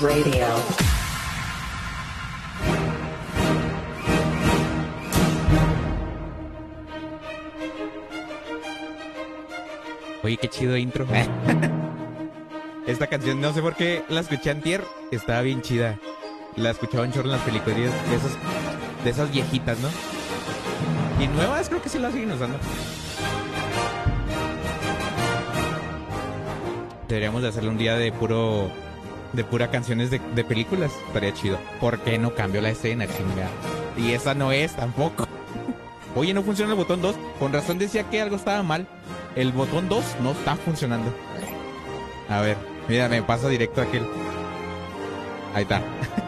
Radio. Oye, qué chido intro. Esta canción, no sé por qué la escuché antier, estaba bien chida. La escuchaba un chorro en las películas de esas, de esas viejitas, ¿no? Y nuevas creo que sí las siguen usando. Deberíamos de hacerle un día de puro de pura canciones de, de películas. Estaría chido. ¿Por qué no cambio la escena, chingada? Y esa no es tampoco. Oye, no funciona el botón 2. Con razón decía que algo estaba mal. El botón 2 no está funcionando. A ver, mira, me pasa directo aquel. Ahí está.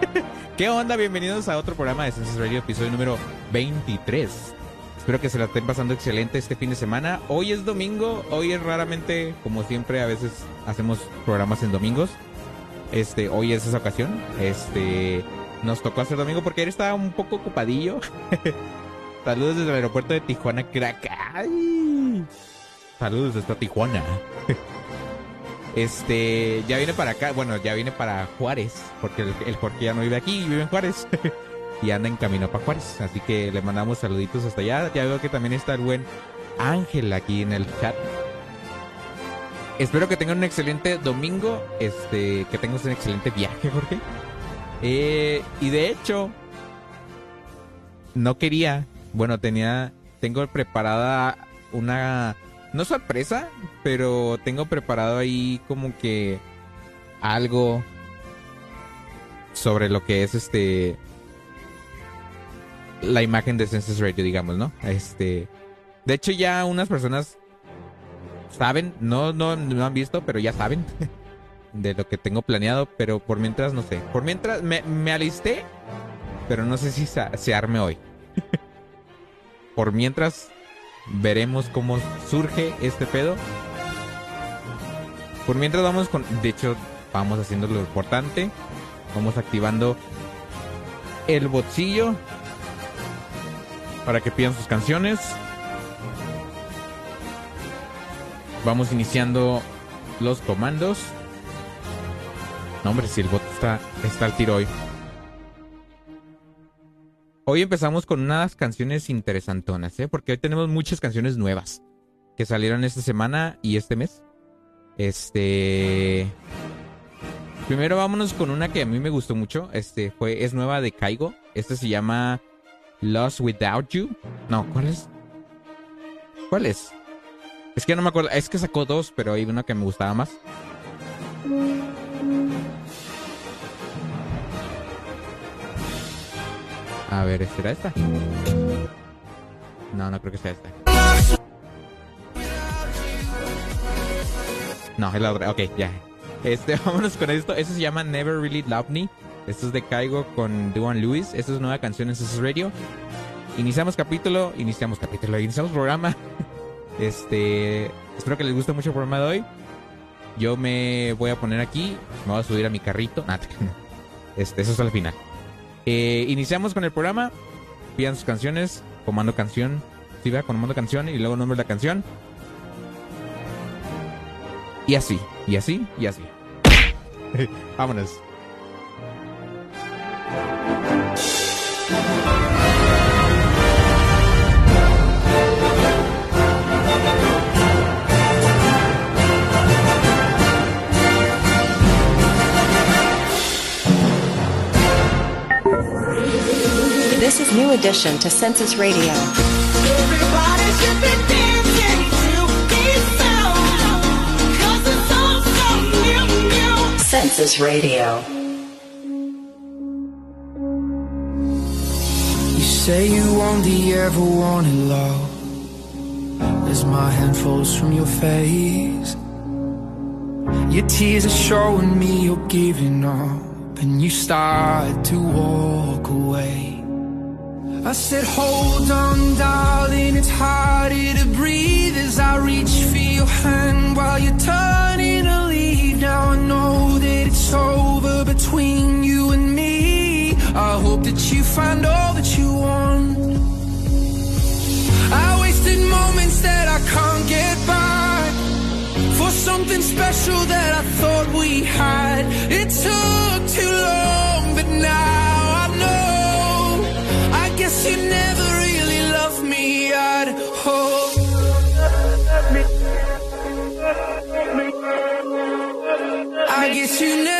¿Qué onda? Bienvenidos a otro programa de Census Radio, episodio número 23. Espero que se la estén pasando excelente este fin de semana. Hoy es domingo, hoy es raramente, como siempre, a veces hacemos programas en domingos. Este, hoy es esa ocasión. Este, nos tocó hacer domingo porque él estaba un poco ocupadillo. Saludos desde el aeropuerto de Tijuana, crack. Saludos desde Tijuana. Este, ya viene para acá, bueno, ya viene para Juárez, porque el, el Jorge ya no vive aquí, vive en Juárez. y anda en camino para Juárez. Así que le mandamos saluditos hasta allá. Ya veo que también está el buen Ángel aquí en el chat. Espero que tengan un excelente domingo. Este, que tengas un excelente viaje, Jorge. Eh, y de hecho, no quería. Bueno, tenía. Tengo preparada una. No sorpresa, pero tengo preparado ahí como que. Algo. Sobre lo que es este la imagen de Census Radio, digamos, ¿no? Este, de hecho ya unas personas saben, no, no, no han visto, pero ya saben de lo que tengo planeado, pero por mientras no sé. Por mientras me, me alisté, pero no sé si se, arme hoy. por mientras veremos cómo surge este pedo. Por mientras vamos con, de hecho, vamos haciendo lo importante. Vamos activando el bolsillo para que pidan sus canciones. Vamos iniciando los comandos. No, hombre, si el bot está, está al tiro hoy. Hoy empezamos con unas canciones interesantonas, ¿eh? Porque hoy tenemos muchas canciones nuevas que salieron esta semana y este mes. Este. Primero vámonos con una que a mí me gustó mucho. Este fue, es nueva de Caigo. Esta se llama Lost Without You. No, ¿cuál es? ¿Cuál es? Es que no me acuerdo. Es que sacó dos, pero hay una que me gustaba más. A ver, ¿será esta? No, no creo que sea esta. No, es la otra. Ok, ya. Este, vámonos con esto. Eso se llama Never Really Love Me. Esto es de Caigo con Duan Lewis. Esta es nueva canción en Sus Radio. Iniciamos capítulo, iniciamos capítulo, iniciamos programa. Este, espero que les guste mucho el programa de hoy. Yo me voy a poner aquí, me voy a subir a mi carrito. Este, eso es al final. Eh, iniciamos con el programa. Pidan sus canciones, comando canción. Sí, va, comando canción y luego nombre de la canción. Y así, y así, y así. Vámonos. New addition to Census Radio. Everybody should be dancing to this song. 'Cause it's all so new, new. Census Radio. You say you only ever wanted love. As my hand falls from your face, your tears are showing me you're giving up, and you start to walk away. I said, Hold on, darling, it's harder to breathe as I reach for your hand while you're turning to leave. Now I know that it's over between you and me. I hope that you find all that you want. I wasted moments that I can't get back for something special that I thought we had. It took too long, but now guess you never really loved me all. I guess you never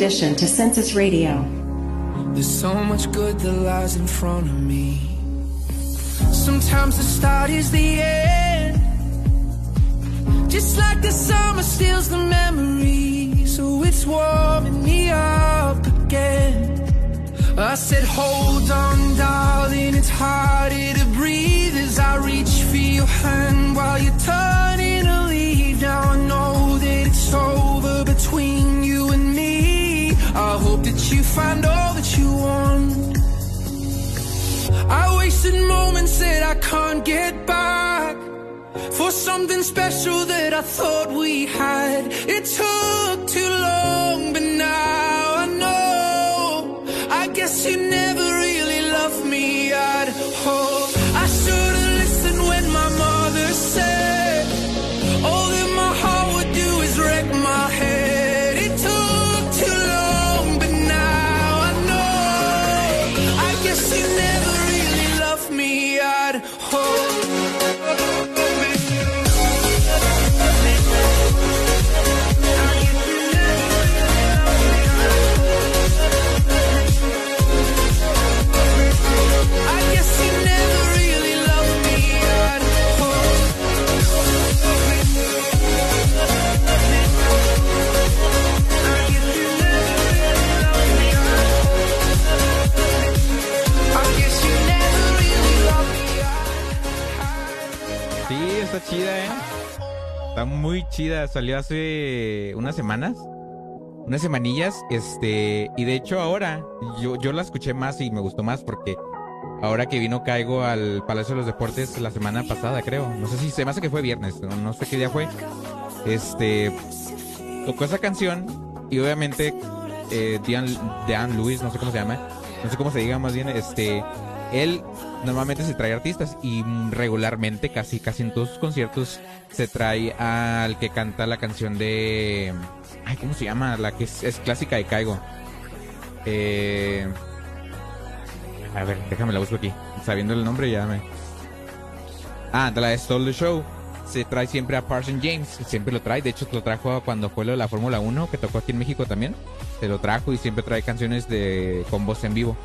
Edition to Census Radio. There's so much good that lies in front of me. Sometimes the start is the end. Just like the summer steals the memory. So it's warming me up again. I said, Hold on, darling, it's harder to breathe as I reach for your hand while you're turning to leave. Now I know that it's over between you and me. I hope that you find all that you want. I wasted moments that I can't get back for something special that I thought we had. It took too long, but now I know. I guess you never chida, ¿eh? Está muy chida. Salió hace unas semanas. Unas semanillas. Este. Y de hecho ahora. Yo, yo la escuché más y me gustó más porque. Ahora que vino Caigo al Palacio de los Deportes la semana pasada, creo. No sé si se me hace que fue viernes. No, no sé qué día fue. Este. Tocó esa canción. Y obviamente. Eh, Dean, Dean Lewis, no sé cómo se llama. No sé cómo se diga más bien. Este. Él normalmente se trae artistas y regularmente, casi, casi en todos sus conciertos, se trae al que canta la canción de. Ay, ¿cómo se llama? La que es, clásica de Caigo. Eh, a ver, déjame la busco aquí. Sabiendo el nombre ya me. Ah, de la Stole the Show. Se trae siempre a Parson James. Siempre lo trae. De hecho, lo trajo cuando fue lo de la Fórmula 1, que tocó aquí en México también. Se lo trajo y siempre trae canciones de con voz en vivo.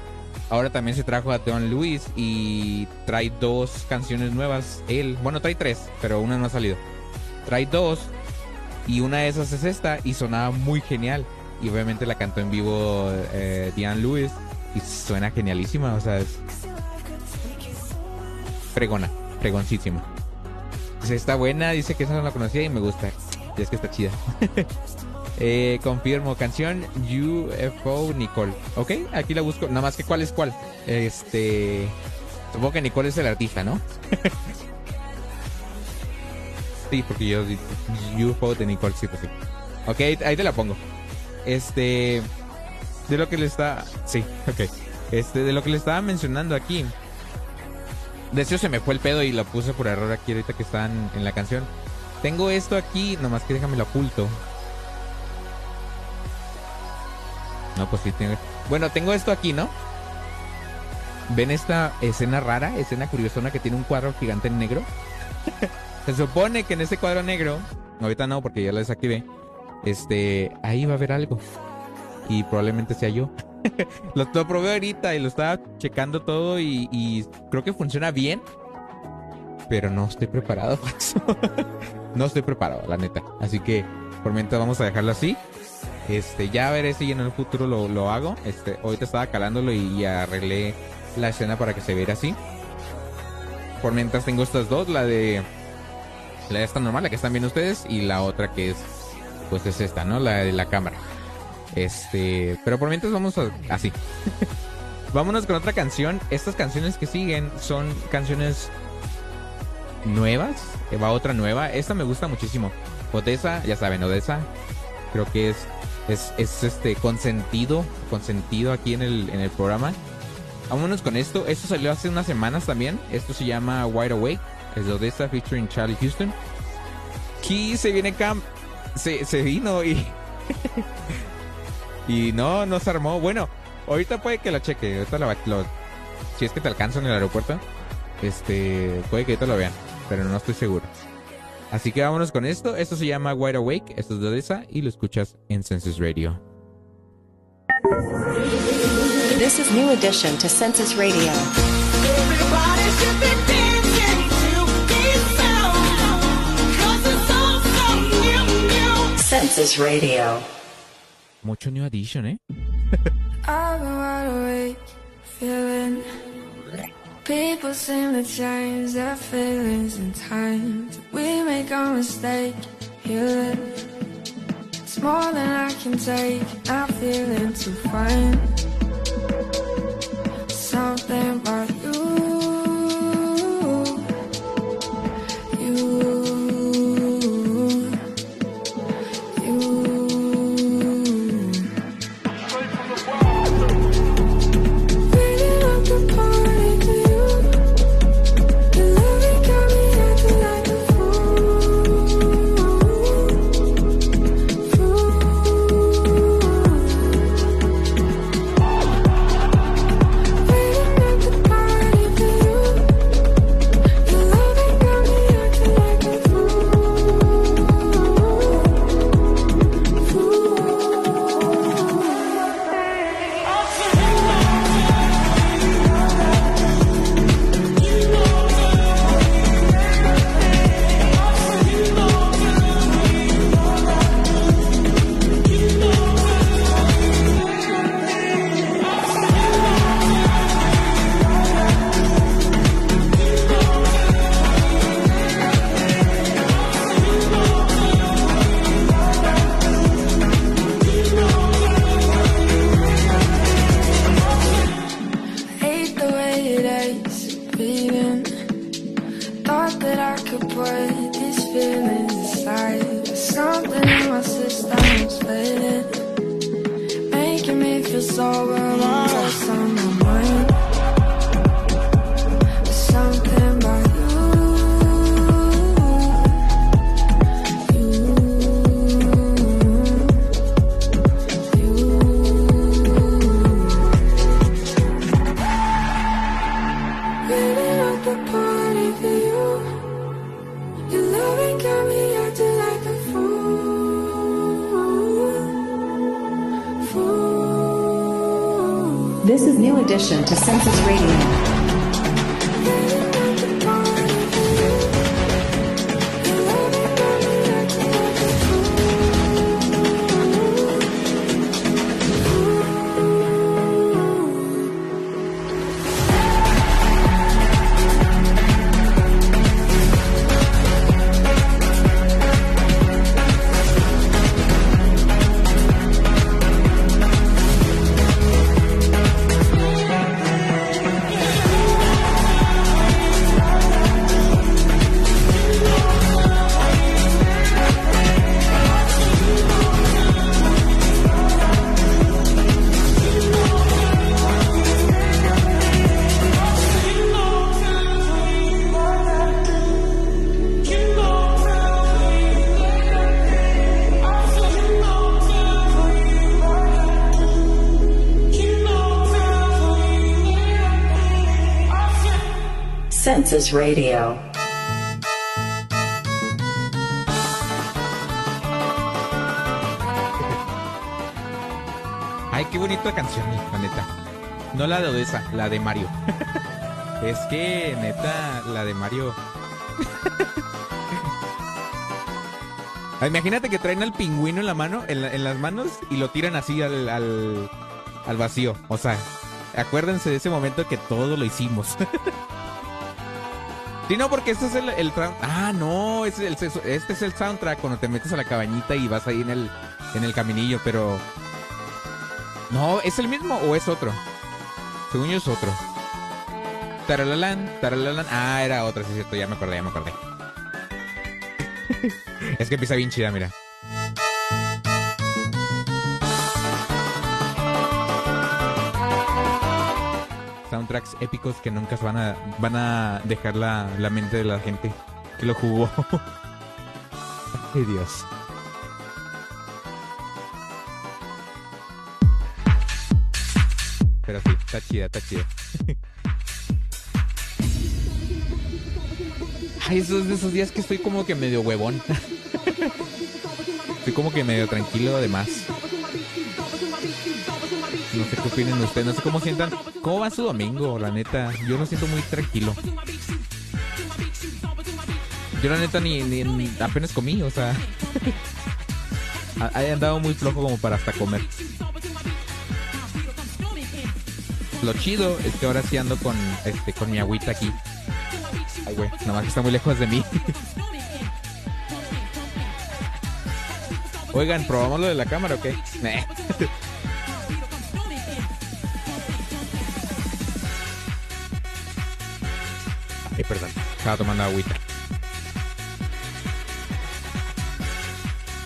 Ahora también se trajo a Don Luis y trae dos canciones nuevas. Él, bueno, trae tres, pero una no ha salido. Trae dos y una de esas es esta y sonaba muy genial. Y obviamente la cantó en vivo eh, Diane Lewis y suena genialísima, o sea, es fregona, fregoncísima. Dice, está buena, dice que esa no la conocía y me gusta. Y es que está chida. Eh, confirmo, canción UFO Nicole. Ok, aquí la busco. Nada más que cuál es cuál. Este. Supongo que Nicole es el artista, ¿no? sí, porque yo. UFO de Nicole, sí, pues sí. Ok, ahí te la pongo. Este. De lo que le está. Sí, ok. Este, de lo que le estaba mencionando aquí. De hecho, se me fue el pedo y lo puse por error aquí ahorita que están en la canción. Tengo esto aquí, nomás que déjame lo oculto. No, pues sí, tengo. Bueno, tengo esto aquí, ¿no? ¿Ven esta escena rara, escena curiosona que tiene un cuadro gigante en negro? Se supone que en ese cuadro negro, ahorita no porque ya lo desactivé, este, ahí va a haber algo. Y probablemente sea yo. lo, probé ahorita y lo estaba checando todo y, creo que funciona bien. Pero no estoy preparado para eso. no estoy preparado, la neta. Así que por mientras vamos a dejarlo así. Este, ya veré si en el futuro lo, lo hago. Este, ahorita estaba calándolo y, arreglé la escena para que se viera así. Por mientras tengo estas dos, la de la de esta normal, la que están viendo ustedes, y la otra que es, pues es esta, ¿no? La de la cámara. Este, pero por mientras vamos a, así. Vámonos con otra canción. Estas canciones que siguen son canciones nuevas. Va otra nueva. Esta me gusta muchísimo. Odessa, ya saben, Odessa. Creo que es, es, es este consentido, consentido aquí en el, en el programa. Vámonos con esto. Esto salió hace unas semanas también. Esto se llama Wide Awake. Es de Odessa featuring Charlie Houston. Aquí se viene Cam. Se, se vino y. y no, no se armó. Bueno, ahorita puede que lo cheque. Ahorita lo, si es que te alcanzo en el aeropuerto. Este. Puede que ahorita lo vean. Pero no estoy seguro. Así que vámonos con esto. Esto se llama Wide Awake. Esto es de Odessa. Y lo escuchas en Census Radio. This is new addition to Census Radio. Everybody should be dancing to this sound. 'Cause it's all so new, new. Census Radio. Mucho New Addition, ¿eh? I've been wide awake, feeling. People seem to change their feelings in time. We make a mistake, healing. It's more than I can take. I'm feeling too fine. Something about Radio. Ay, qué bonita canción, neta. No la de Odessa, la de Mario. es que, neta, la de Mario. Imagínate que traen al pingüino en la mano, en, la- en las manos, y lo tiran así al, al, al vacío. O sea, acuérdense de ese momento que todo lo hicimos. Sí, no, porque este es el, el Ah, no, es, el, este es el soundtrack cuando te metes a la cabañita y vas ahí en el, en el caminillo, pero... No, ¿es el mismo o es otro? Según yo es otro. Taralalán, taralalán. Ah, era otra, sí es cierto, ya me acordé, ya me acordé. es que empieza bien chida, mira. Soundtracks épicos que nunca van a, van a dejar la, la mente de la gente que lo jugó. Ay, Dios. Pero sí, está chida, está chida. Ay, esos de esos días que estoy como que medio huevón. Estoy como que medio tranquilo además. No sé qué opinen ustedes, no sé cómo sientan. ¿Cómo va su domingo, la neta? Yo lo siento muy tranquilo. Yo la neta ni, apenas comí, o sea. He andado muy flojo como para hasta comer. Lo chido es que ahora sí ando con este con mi agüita aquí. Ay, güey, nomás que está muy lejos de mí. Oigan, ¿probamos lo de la cámara o qué? Ay, perdón. Estaba tomando agüita.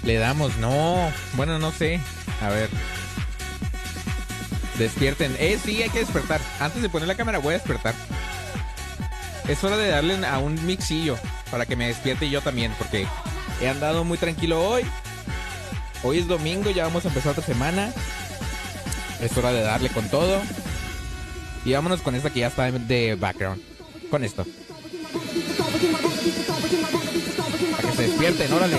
Le damos, no. Bueno, no sé. A ver. Despierten. Eh, sí, hay que despertar. Antes de poner la cámara voy a despertar. Es hora de darle a un mixillo para que me despierte yo también, porque he andado muy tranquilo hoy. Hoy es domingo, ya vamos a empezar otra semana. Es hora de darle con todo. Y vámonos con esta que ya está de background. Con esto. Para que se despierten, órale.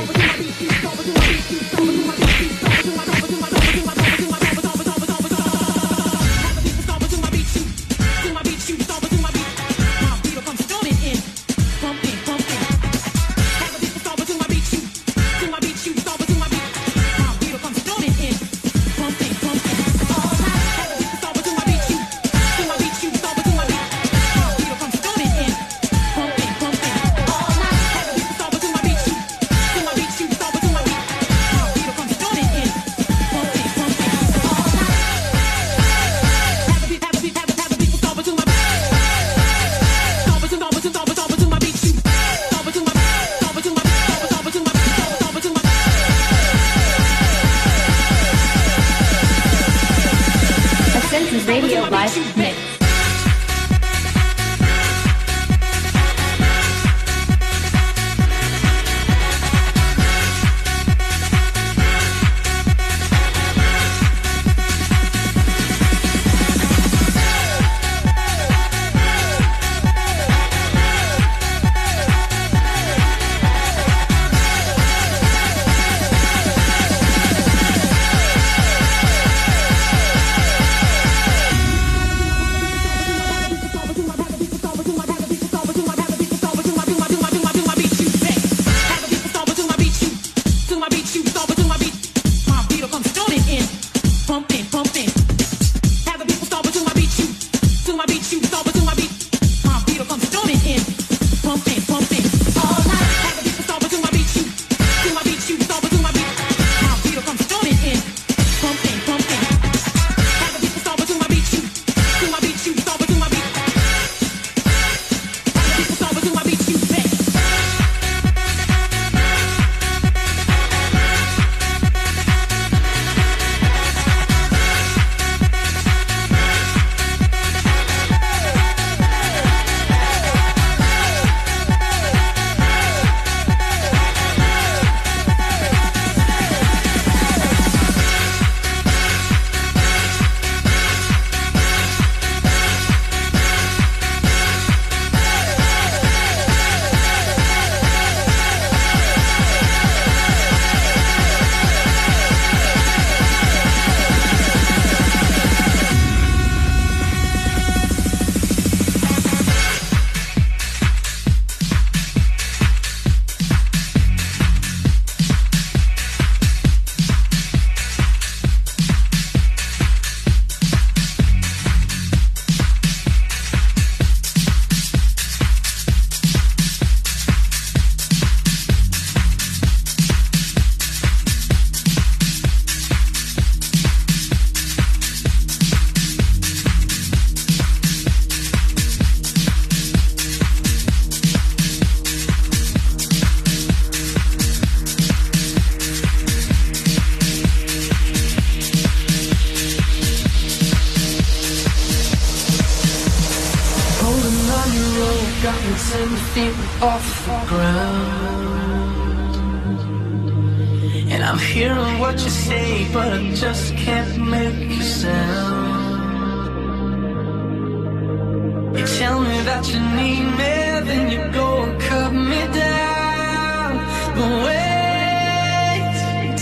But wait,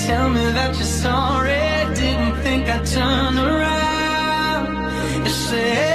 tell me that you're sorry. Didn't think I'd turn around and say.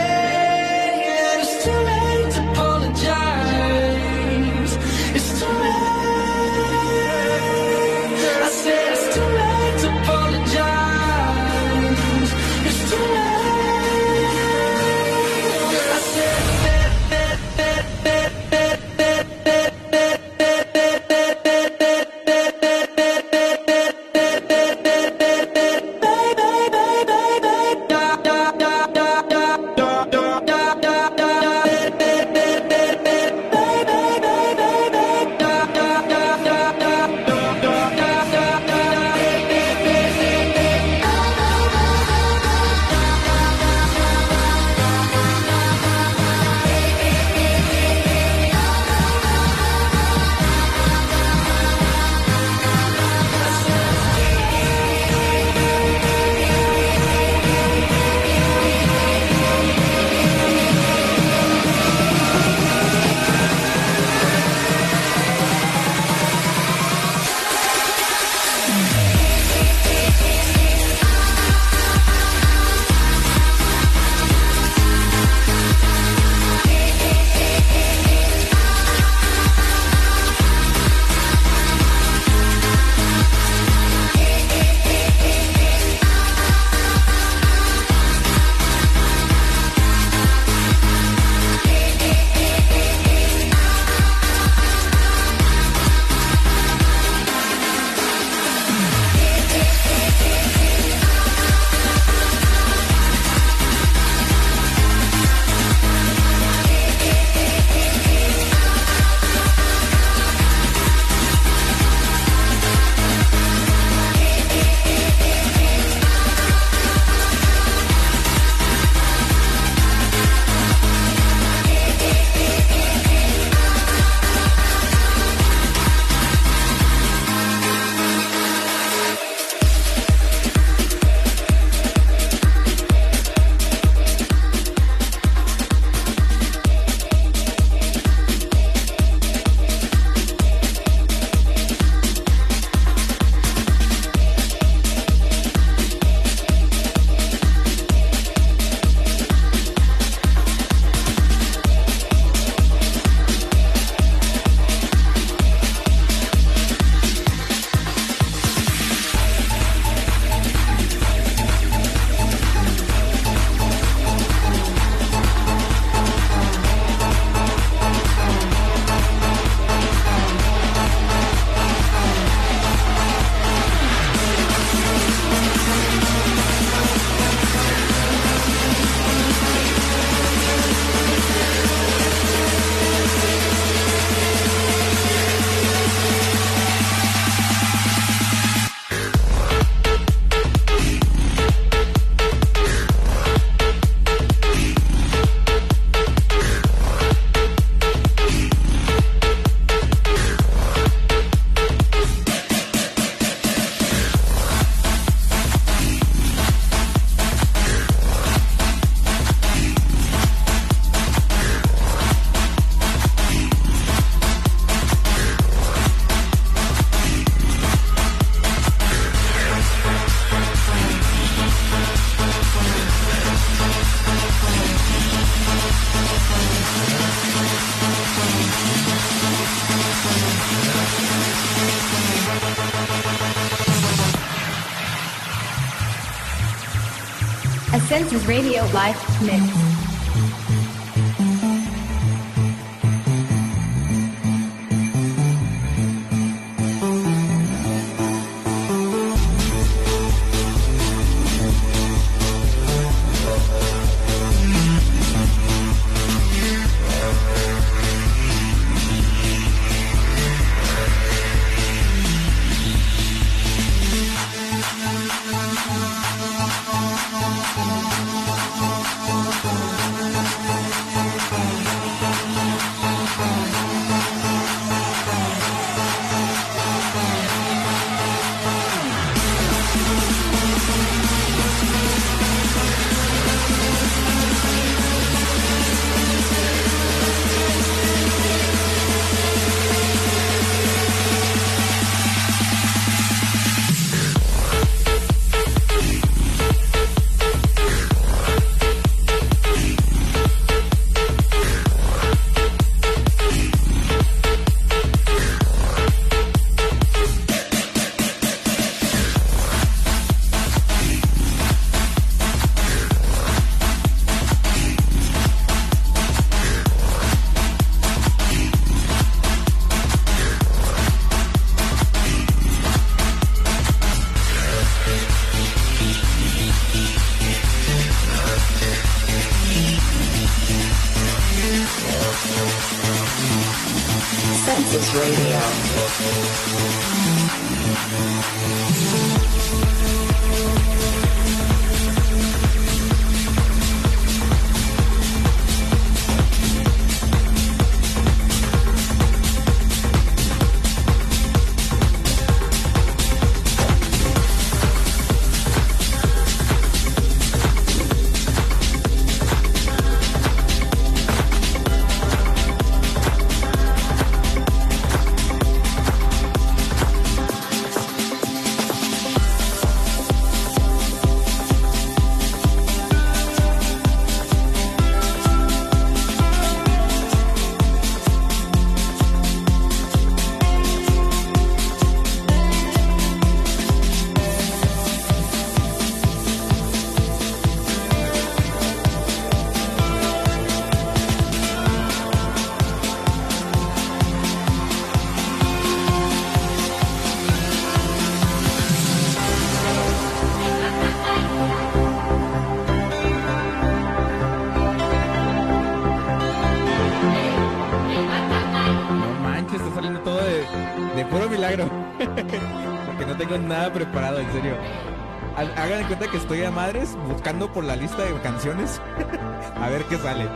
Radio Live preparado, en serio. Hagan en cuenta que estoy a madres buscando por la lista de canciones a ver qué sale.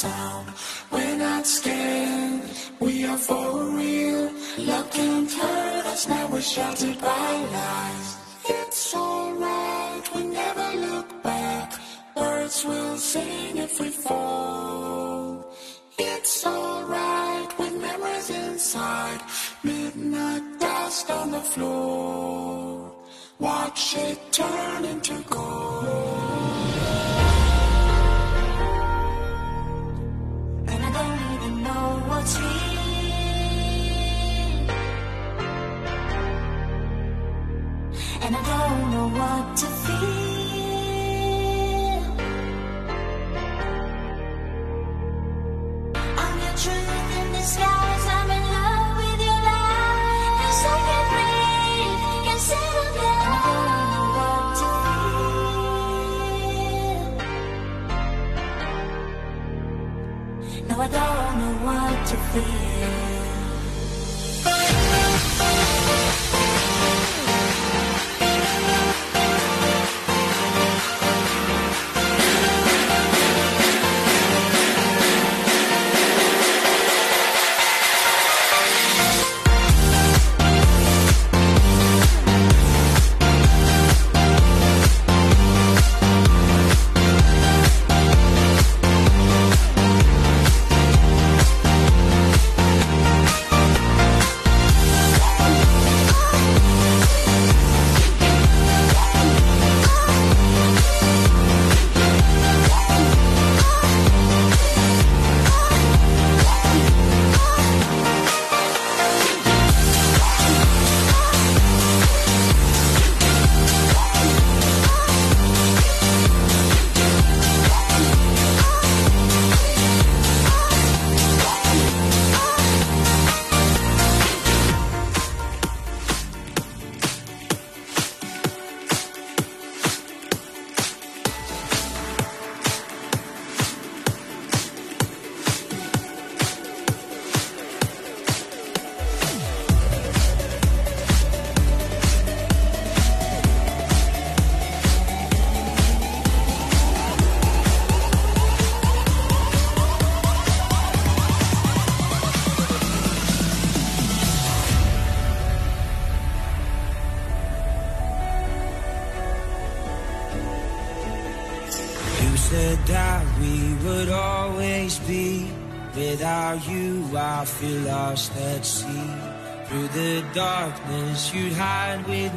sound. We're not scared, we are for real. Love can't hurt us, now we're sheltered by lies. It's alright, we never look back. Birds will sing if we fall. It's alright, with memories inside. Midnight dust on the floor. Watch it turn into gold. lost that sea. Through the darkness, you'd hide with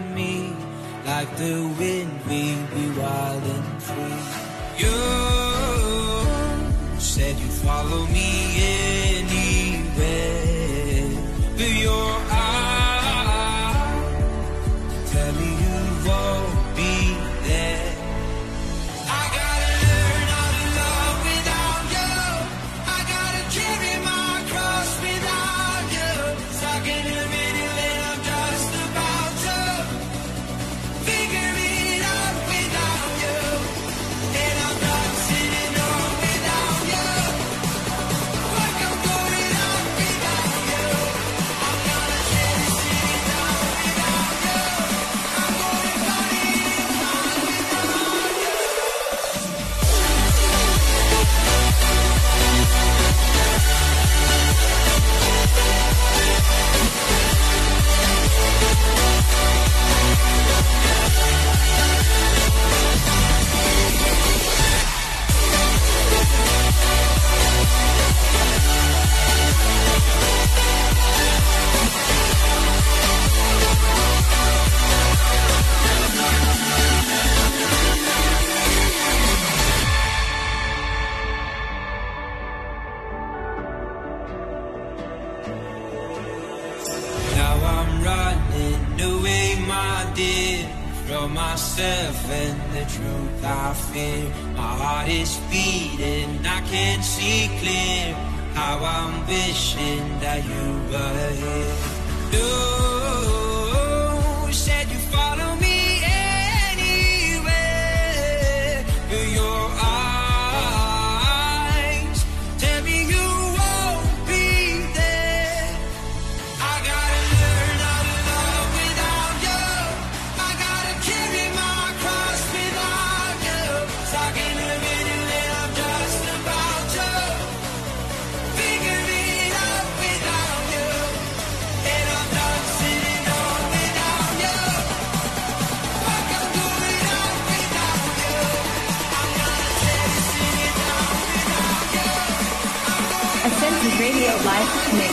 Radio Live Mix.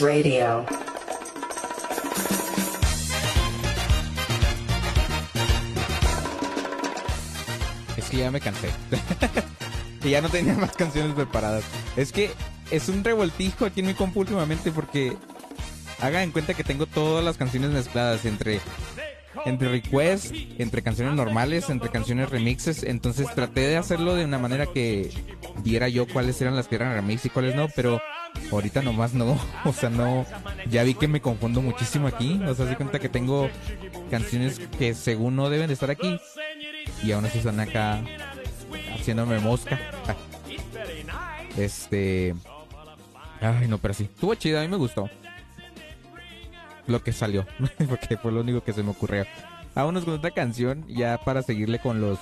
Radio. Es que ya me cansé. y ya no tenía más canciones preparadas. Es que es un revoltijo aquí en mi compu últimamente porque hagan en cuenta que tengo todas las canciones mezcladas entre entre requests, entre canciones normales, entre canciones remixes, entonces traté de hacerlo de una manera que viera yo cuáles eran las que eran remix y cuáles no, pero ahorita nomás no, o sea, no, ya vi que me confundo muchísimo aquí, o sea, se cuenta que tengo canciones que según no deben de estar aquí y aún así están acá haciéndome mosca. Este, ay no, pero sí, estuvo chida, a mí me gustó lo que salió, porque fue lo único que se me ocurrió. Vámonos con otra canción, ya para seguirle con los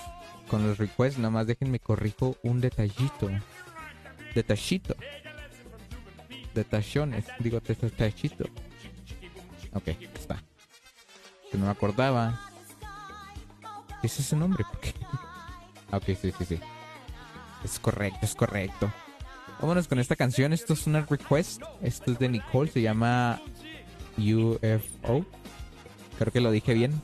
con los requests, nada más déjenme corrijo un detallito. Detallito. Detallones, digo detallito. Ok, está. Que no me acordaba. ¿Qué es ese nombre? Ok, sí, sí, sí. Es correcto, es correcto. Vámonos con esta canción. Esto es una request. Esto es de Nicole. Se llama UFO. Creo que lo dije bien.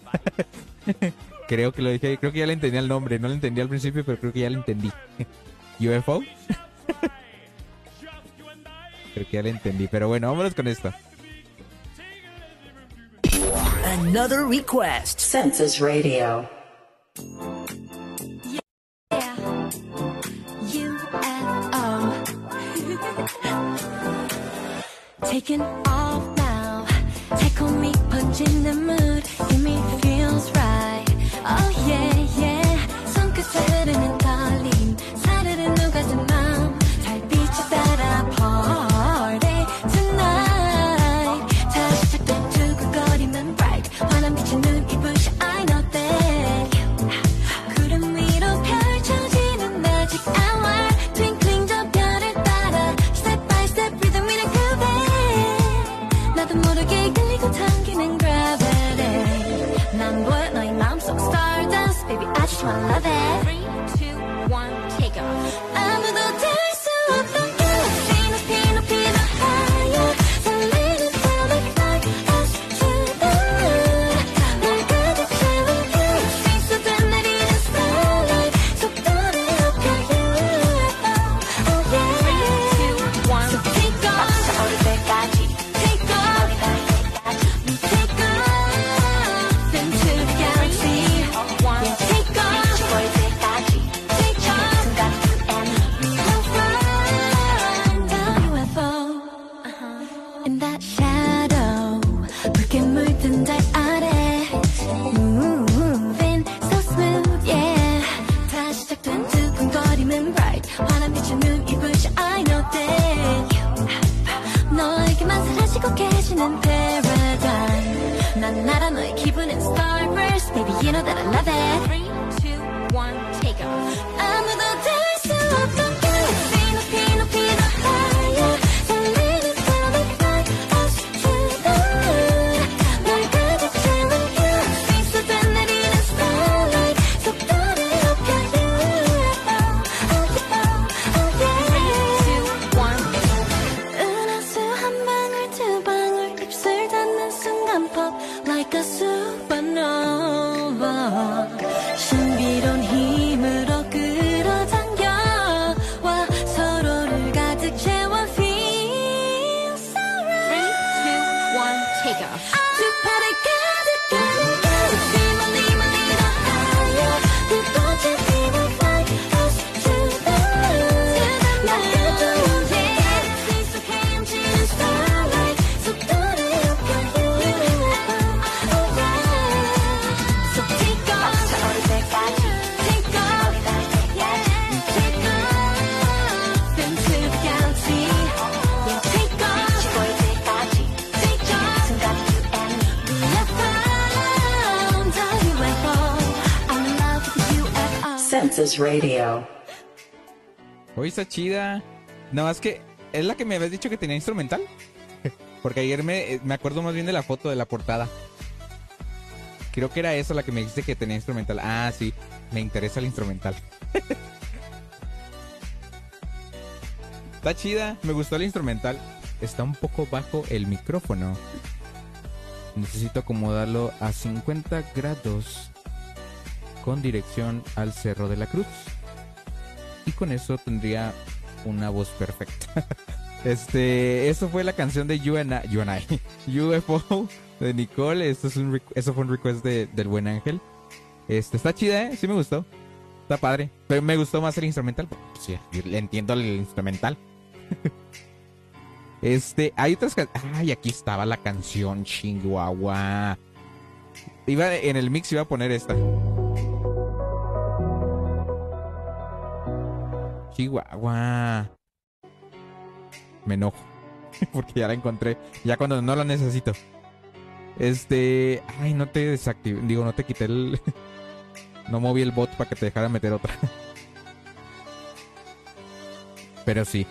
creo que lo dije. Creo que ya le entendí el nombre. No lo entendí al principio, pero creo que ya lo entendí. UFO. Creo que ya le entendí. Pero bueno, vámonos con esto. Another request. Census Radio. Taking Radio. Hoy está chida. Nada más que es la que me habías dicho que tenía instrumental. Porque ayer me, eh, me acuerdo más bien de la foto de la portada. Creo que era esa la que me dijiste que tenía instrumental. Ah, sí, me interesa el instrumental. Está chida, me gustó el instrumental. Está un poco bajo el micrófono. Necesito acomodarlo a 50 grados con dirección al Cerro de la Cruz. Y con eso tendría una voz perfecta. Este, eso fue la canción de You and I, You and I, UFO de Nicole. Esto es un, eso fue un request de- del buen ángel. Este, está chida, ¿eh? Sí me gustó. Está padre. Pero me gustó más el instrumental. sí, entiendo el instrumental. este, hay otras Ay, aquí estaba la canción Chihuahua. Iba en el mix iba a poner esta. Chihuahua. Me enojo. Porque ya la encontré. Ya cuando no la necesito. Este. Ay, no te desactivé. Digo, no te quité el. No moví el bot para que te dejara meter otra. Pero sí.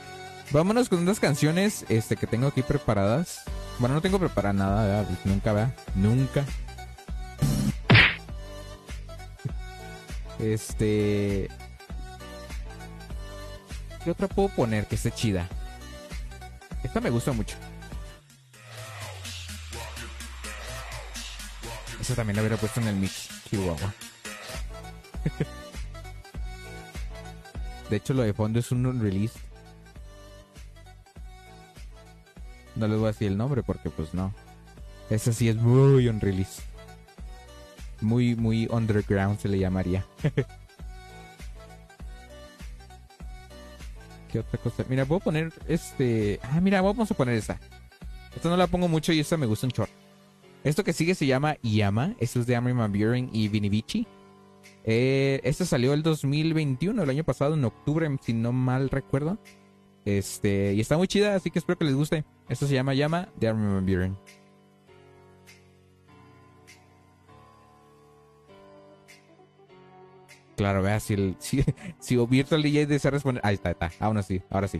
Vámonos con unas canciones este, que tengo aquí preparadas. Bueno, no tengo preparada nada, ¿verdad? Nunca, ¿verdad? Nunca. Este. ¿Qué otra puedo poner que esté chida? Esta me gusta mucho. Esa también la hubiera puesto en el mix. Chihuahua. De hecho, lo de fondo es un release. No les voy a decir el nombre porque, pues no. Esa sí es muy un release. Muy, muy underground se le llamaría. ¿Qué otra cosa? Mira, puedo poner este. Ah, mira, vamos a poner esta. Esta no la pongo mucho y esta me gusta un short. Esto que sigue se llama Yama. Esto es de Armin Van y Vinny Vici. Eh, este salió el 2021, el año pasado, en octubre, si no mal recuerdo. Este, y está muy chida, así que espero que les guste. Esto se llama Llama de Armin Van. Claro, vea, si, el, si, si Virtual DJ desea responder. Ahí está, está. Aún así, ahora sí.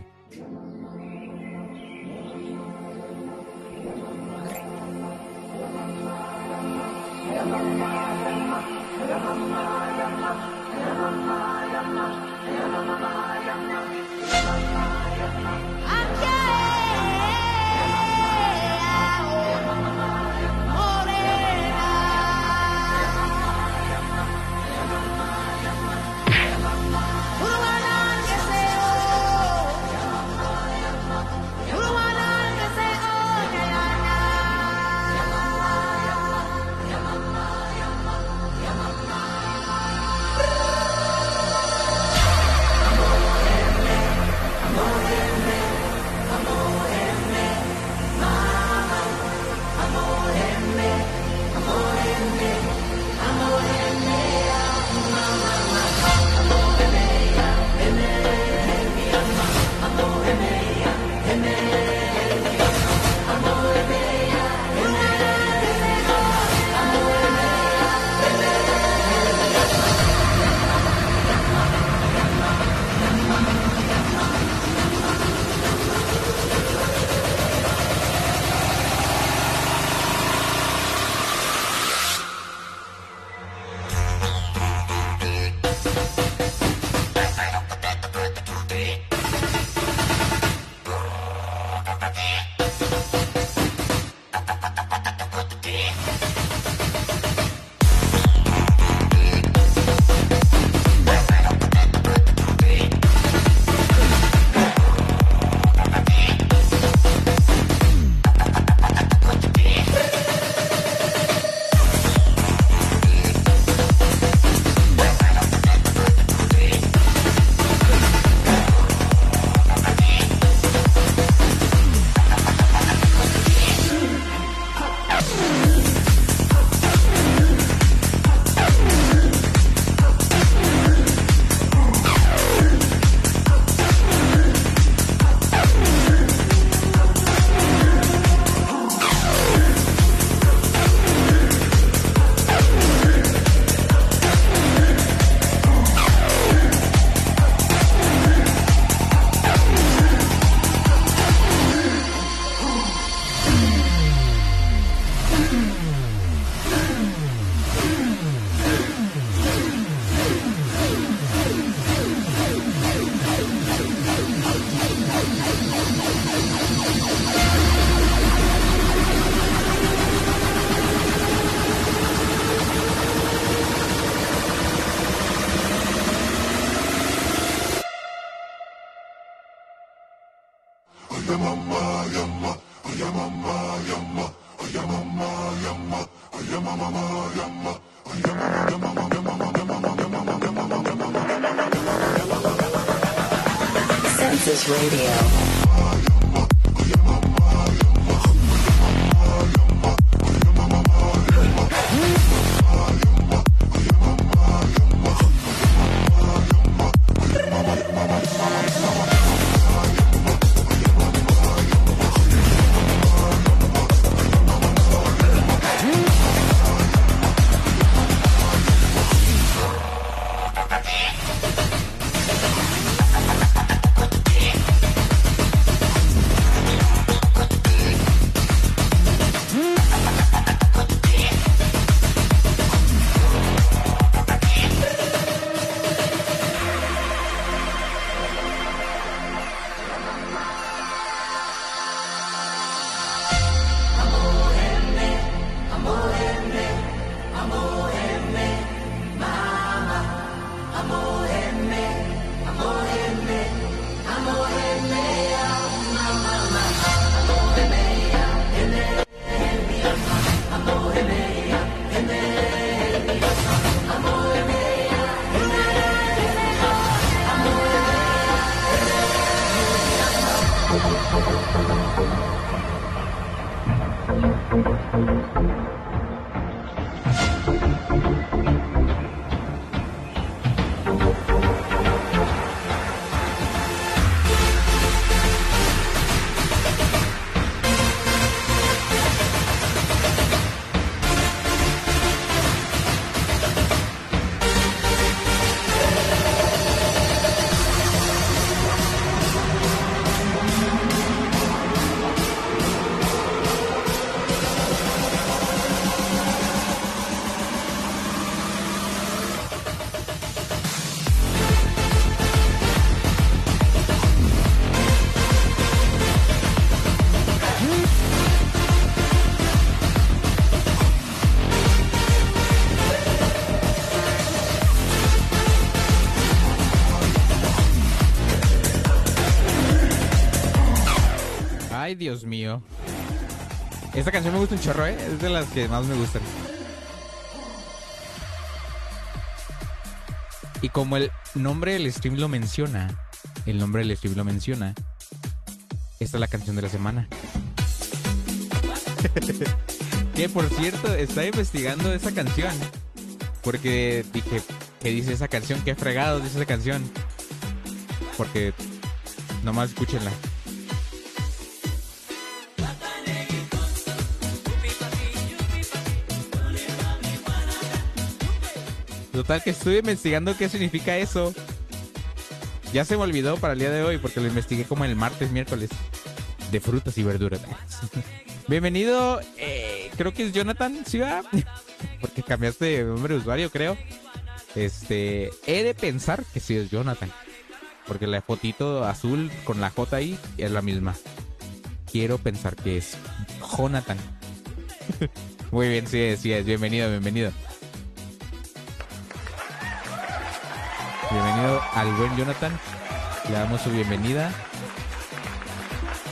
Esta canción me gusta un chorro, ¿eh? Es de las que más me gustan. Y como el nombre del stream lo menciona, el nombre del stream lo menciona, esta es la canción de la semana. que por cierto, estaba investigando esa canción. Porque dije, ¿qué dice esa canción? ¿Qué fregado dice esa canción? Porque nomás escúchenla. Que estuve investigando qué significa eso. Ya se me olvidó para el día de hoy porque lo investigué como el martes, miércoles. De frutas y verduras. Bienvenido, eh, creo que es Jonathan, ¿sí va? Porque cambiaste de nombre de usuario, creo. Este, he de pensar que sí es Jonathan. Porque la fotito azul con la J ahí es la misma. Quiero pensar que es Jonathan. Muy bien, sí sí es. Bienvenido, bienvenido. Bienvenido al buen Jonathan. Le damos su bienvenida.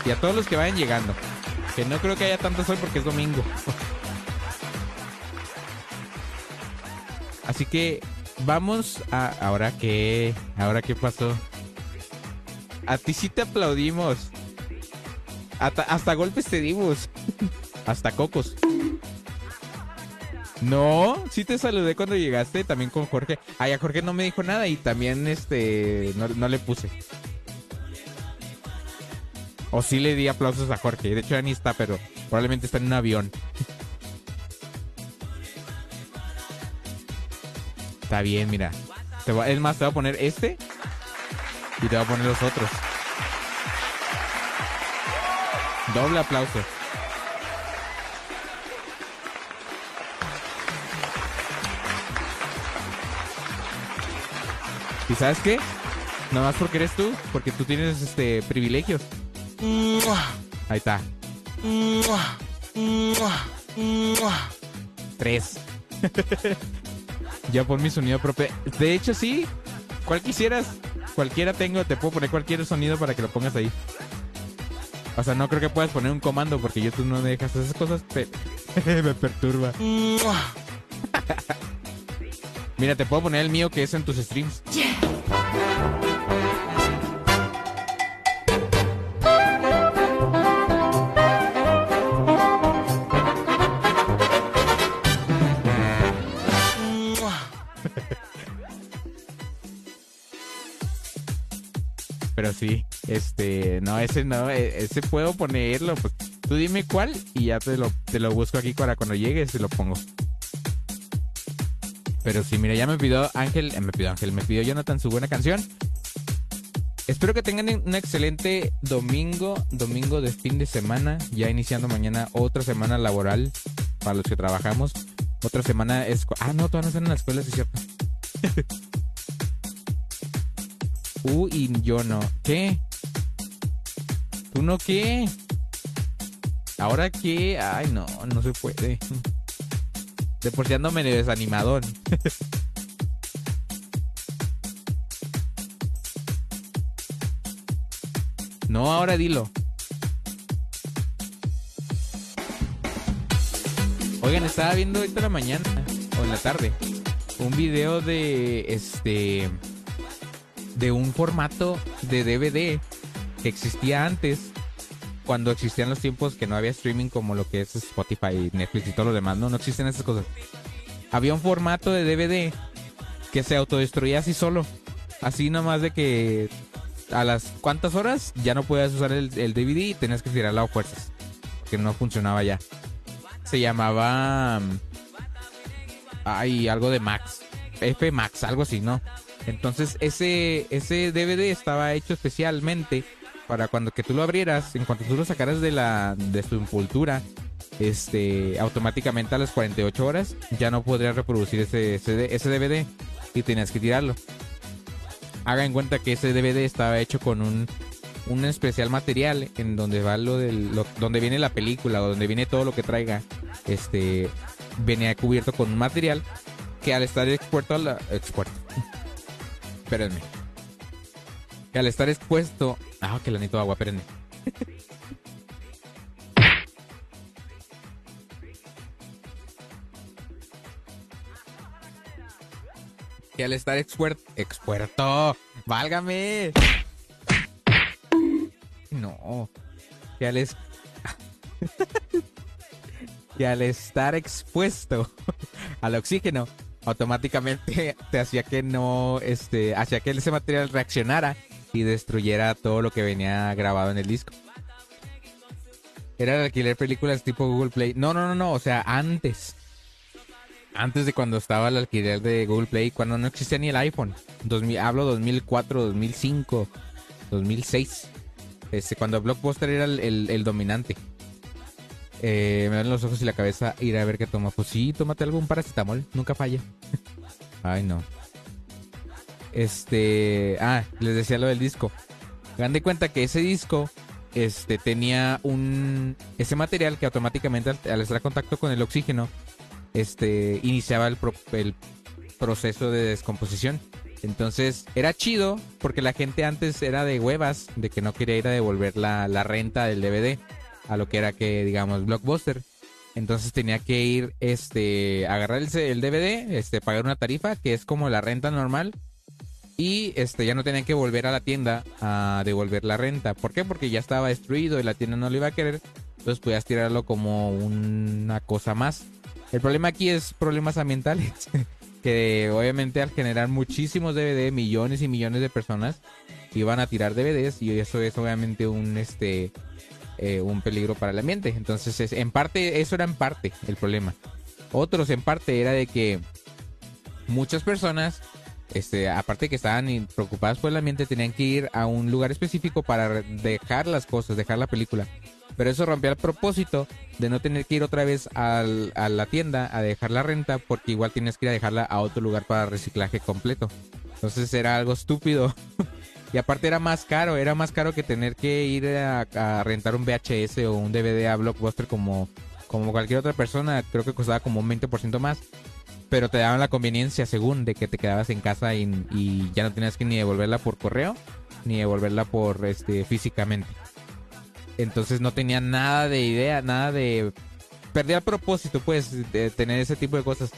Y a todos los que vayan llegando. Que no creo que haya tantos hoy porque es domingo. Así que vamos a. Ahora qué. Ahora qué pasó. A ti sí te aplaudimos. Hasta golpes te dimos. hasta cocos. No, sí te saludé cuando llegaste, también con Jorge. Ay, a Jorge no me dijo nada y también este no, le puse. O sí le di aplausos a Jorge. De hecho ya ni está, pero probablemente está en un avión. Está bien, mira. Te voy- es más, te voy a poner este y te voy a poner los otros. Doble aplauso. Sabes qué? Nada más porque eres tú, porque tú tienes este privilegios. Ahí está. Tres. ya pon mi sonido propio. De hecho, sí. ¿Cuál quisieras? Cualquiera tengo, te puedo poner cualquier sonido para que lo pongas ahí. O sea, no creo que puedas poner un comando porque YouTube no me dejas esas cosas. pe- me perturba. Mira, te puedo poner el mío que es en tus streams. Sí, este, no, ese no, e- ese puedo ponerlo. Pues tú dime cuál y ya te lo, te lo busco aquí para cuando llegues y lo pongo. Pero sí, mira, ya me pidió Ángel, eh, me pidió Ángel, me pidió Jonathan su buena canción. Espero que tengan un excelente domingo, domingo de fin de semana, ya iniciando mañana otra semana laboral para los que trabajamos. Otra semana es... Ah, no, todavía no están en la escuela, sí cierto. Uh, y yo no. ¿Qué? ¿Tú no qué? ¿Ahora qué? Ay, no, no se puede. De por desanimadón. no, ahora dilo. Oigan, estaba viendo ahorita en la mañana o en la tarde un video de este de un formato de DVD que existía antes cuando existían los tiempos que no había streaming como lo que es Spotify, Netflix y todo lo demás, no, no existen esas cosas. Había un formato de DVD que se autodestruía así solo, así nomás de que a las cuantas horas ya no podías usar el, DVD y tenías que tirarlo a fuerzas, que no funcionaba ya. Se llamaba mm, ay, algo de Max, F Max, algo así, ¿no? Entonces ese, ese DVD estaba hecho especialmente para cuando que tú lo abrieras, en cuanto tú lo sacaras de la de su envoltura, este, automáticamente a las 48 horas ya no podrías reproducir ese, ese, ese DVD y tenías que tirarlo. Haga en cuenta que ese DVD estaba hecho con un, un especial material en donde va lo del, donde viene la película o donde viene todo lo que traiga, este, venía cubierto con un material que al estar expuesto expuesto, espérenme. Que al estar expuesto. Ah, que la necesito agua, espérenme. que al estar expuerto. Expuerto. Válgame. No. Que al es- que al estar expuesto al oxígeno automáticamente te hacía que no este hacía que ese material reaccionara y destruyera todo lo que venía grabado en el disco era el alquiler películas tipo Google Play no no no no o sea antes Antes de cuando estaba el alquiler de Google Play, cuando no existía ni el iPhone. 2000, hablo 2004, 2005, 2006. Este, cuando Blockbuster era el, dominante. Eh, me dan los ojos y la cabeza ir a ver qué toma. Pues sí, tómate algún paracetamol, nunca falla. Ay, no. Este. Ah, les decía lo del disco. Hagan de cuenta que ese disco. Este tenía un. Ese material que automáticamente al, estar en contacto con el oxígeno. Este. iniciaba el, el proceso de descomposición. Entonces era chido porque la gente antes era de huevas, de que no quería ir a devolver la, la renta del DVD a lo que era que, digamos, Blockbuster. Entonces tenía que ir, este, agarrar el, DVD, este, pagar una tarifa que es como la renta normal. Y este, ya no tenían que volver a la tienda a devolver la renta. ¿Por qué? Porque ya estaba destruido y la tienda no lo iba a querer. Entonces podías tirarlo como una cosa más. El problema aquí es problemas ambientales. que obviamente al generar muchísimos DVD, millones y millones de personas iban a tirar DVDs y eso es obviamente un este eh, un peligro para el ambiente. Entonces, es- en parte, eso era en parte el problema. Otros en parte era de que muchas personas, este, aparte que estaban preocupadas por el ambiente, tenían que ir a un lugar específico para dejar las cosas, dejar la película. Pero eso rompía el propósito de no tener que ir otra vez al- a la tienda a dejar la renta, porque igual tienes que ir a dejarla a otro lugar para reciclaje completo. Entonces era algo estúpido. Y aparte era más caro, era más caro que tener que ir a, rentar un VHS o un DVD a Blockbuster como, como cualquier otra persona. Creo que costaba como un 20% más. Pero te daban la conveniencia según de que te quedabas en casa y, y ya no tenías que ni devolverla por correo ni devolverla por este físicamente. Entonces no tenía nada de idea, nada de... Perdía el propósito pues de tener ese tipo de cosas.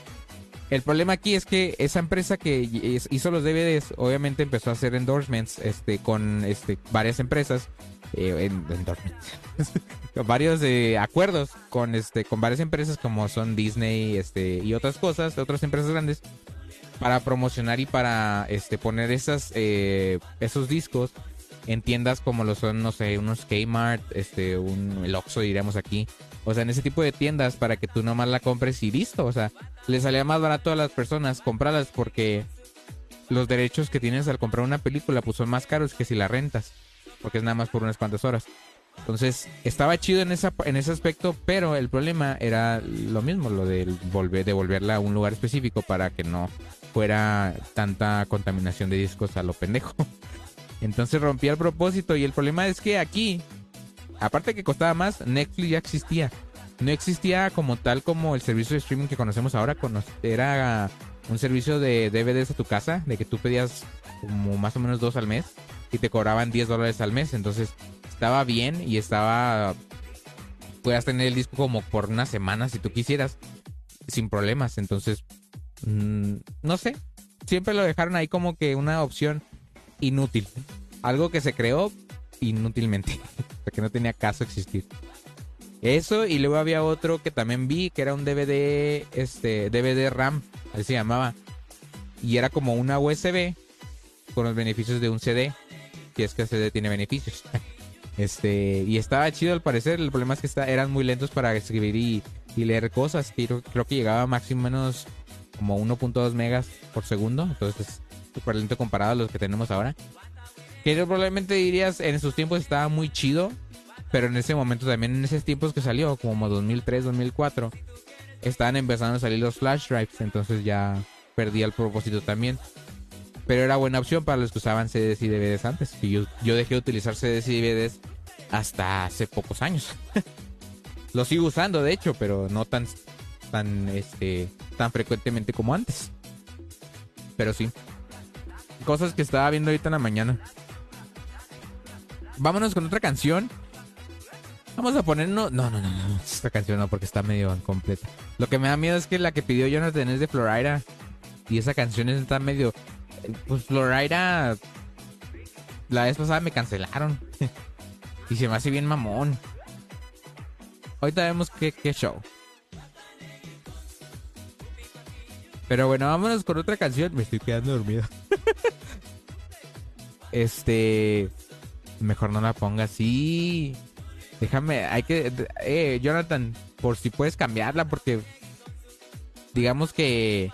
El problema aquí es que esa empresa que hi- hizo los DVDs obviamente empezó a hacer endorsements este, con este, varias empresas. eh, varios eh, acuerdos con, este, con varias empresas como son Disney este, y otras cosas, otras empresas grandes, para promocionar y para este, poner esas, eh, esos discos en tiendas como lo son, no sé, unos Kmart, este, un, el Oxxo diríamos aquí. O sea, en ese tipo de tiendas para que tú nomás la compres y listo. O sea, le salía más barato a las personas comprarlas porque los derechos que tienes al comprar una película pues son más caros que si la rentas. Porque es nada más por unas cuantas horas. Entonces, estaba chido en, esa, en ese aspecto, pero el problema era lo mismo, lo de volver, devolverla a un lugar específico para que no fuera tanta contaminación de discos a lo pendejo. Entonces rompía el propósito y el problema es que aquí, aparte que costaba más, Netflix ya existía. No existía como tal como el servicio de streaming que conocemos ahora. Era un servicio de DVDs a tu casa, de que tú pedías como más o menos dos al mes y te cobraban 10 dólares al mes. Entonces estaba bien y estaba... Puedas tener el disco como por una semana si tú quisieras, sin problemas. Entonces, mm, no sé. Siempre lo dejaron ahí como que una opción inútil. Algo que se creó inútilmente. Porque no tenía caso existir. Eso, y luego había otro que también vi, que era un DVD, este, DVD RAM, así se llamaba. Y era como una USB con los beneficios de un CD. Si es que el CD tiene beneficios. Este, y estaba chido al parecer. El problema es que está, eran muy lentos para escribir y, leer cosas. Creo, que llegaba máximo menos como 1.2 megas por segundo. Entonces es súper lento comparado a los que tenemos ahora. Que probablemente dirías en sus tiempos estaba muy chido. Pero en ese momento también, en esos tiempos que salió, como 2003, 2004, estaban empezando a salir los flash drives. Entonces ya perdía el propósito también. Pero era buena opción para los que usaban CDs y DVDs antes. Y yo, yo dejé de utilizar CDs y DVDs hasta hace pocos años. Lo sigo usando, de hecho, pero no tan, tan, este, tan frecuentemente como antes. Pero sí. Cosas que estaba viendo ahorita en la mañana. Vámonos con otra canción. Vamos a ponernos. No, no, no, no. Esta canción no, porque está medio incompleta. Lo que me da miedo es que la que pidió Jonathan es de Florida. Y esa canción está medio. Pues Florida. La vez pasada me cancelaron. y se me hace bien mamón. Ahorita vemos qué, qué show. Pero bueno, vámonos con otra canción. Me estoy quedando dormido. este. Mejor no la ponga así. Déjame, hay que. Eh, Jonathan, por si puedes cambiarla, porque. digamos que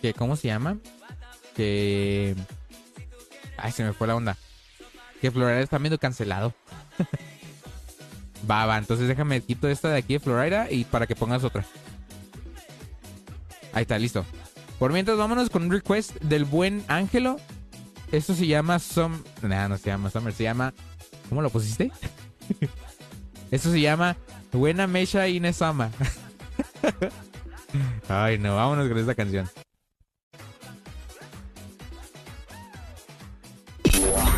que cómo se llama que ay se me fue la onda que Florida está medio cancelado va va entonces déjame quito esta de aquí de Florida y para que pongas otra ahí está listo por mientras vámonos con un request del buen Ángelo esto se llama Some nah, no se llama Summer se llama ¿cómo lo pusiste? esto se llama Buena Mesha Inesama Ay, no, vámonos con esta canción.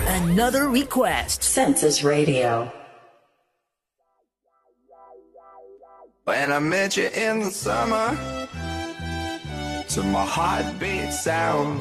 Another request. Census Radio. When I met you in the summer, to my heartbeat sound,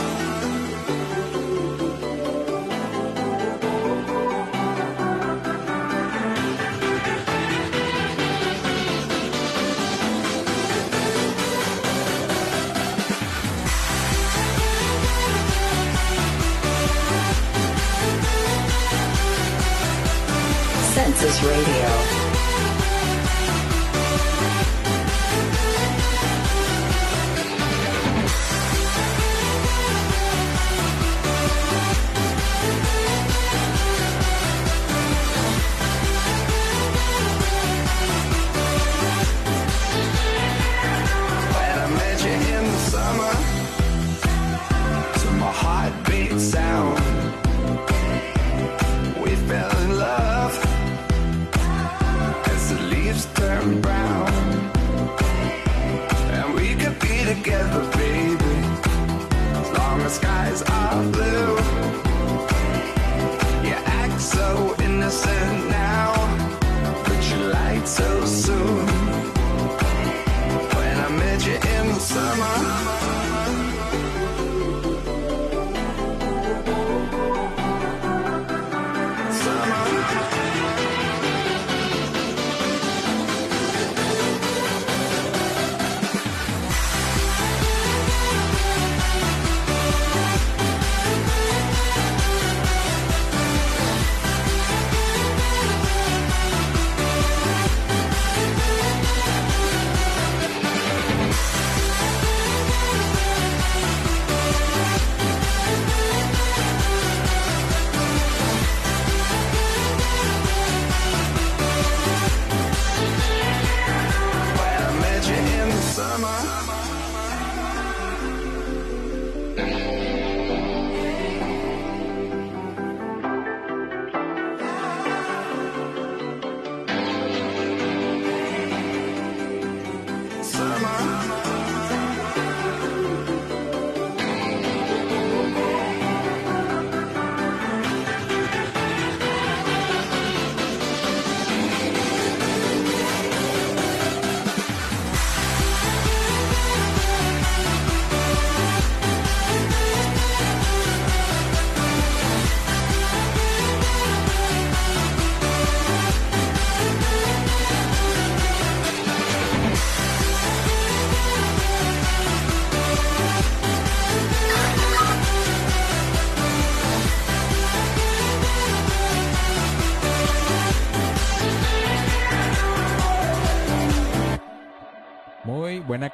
Census Radio.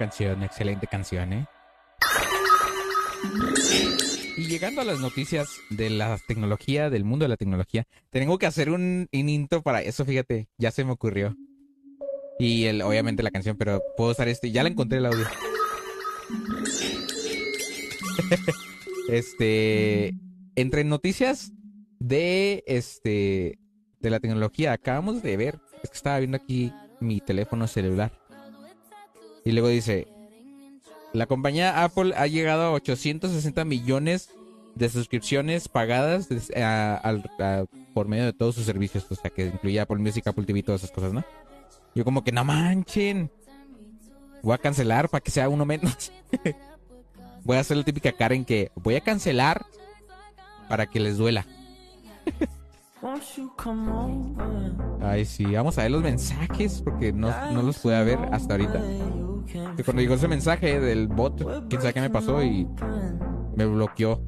Canción, excelente canción, ¿eh? Y llegando a las noticias de la tecnología, del mundo de la tecnología, tengo que hacer un, un intro para eso, fíjate, ya se me ocurrió. Y el, obviamente la canción, pero puedo usar este, ya la encontré el audio. este, entre noticias de este de la tecnología, acabamos de ver, es que estaba viendo aquí mi teléfono celular. Y luego dice, la compañía Apple ha llegado a 860 millones de suscripciones pagadas por medio de todos sus servicios, o sea, que incluye Apple Music, Apple TV, todas esas cosas, ¿no? Yo como que no manchen. Voy a cancelar para que sea uno menos. Voy a hacer la típica Karen que voy a cancelar para que les duela. Ay, sí, vamos a ver los mensajes porque no, no los pude ver hasta ahorita. Que cuando llegó ese mensaje del bot, quién sabe qué me pasó y me bloqueó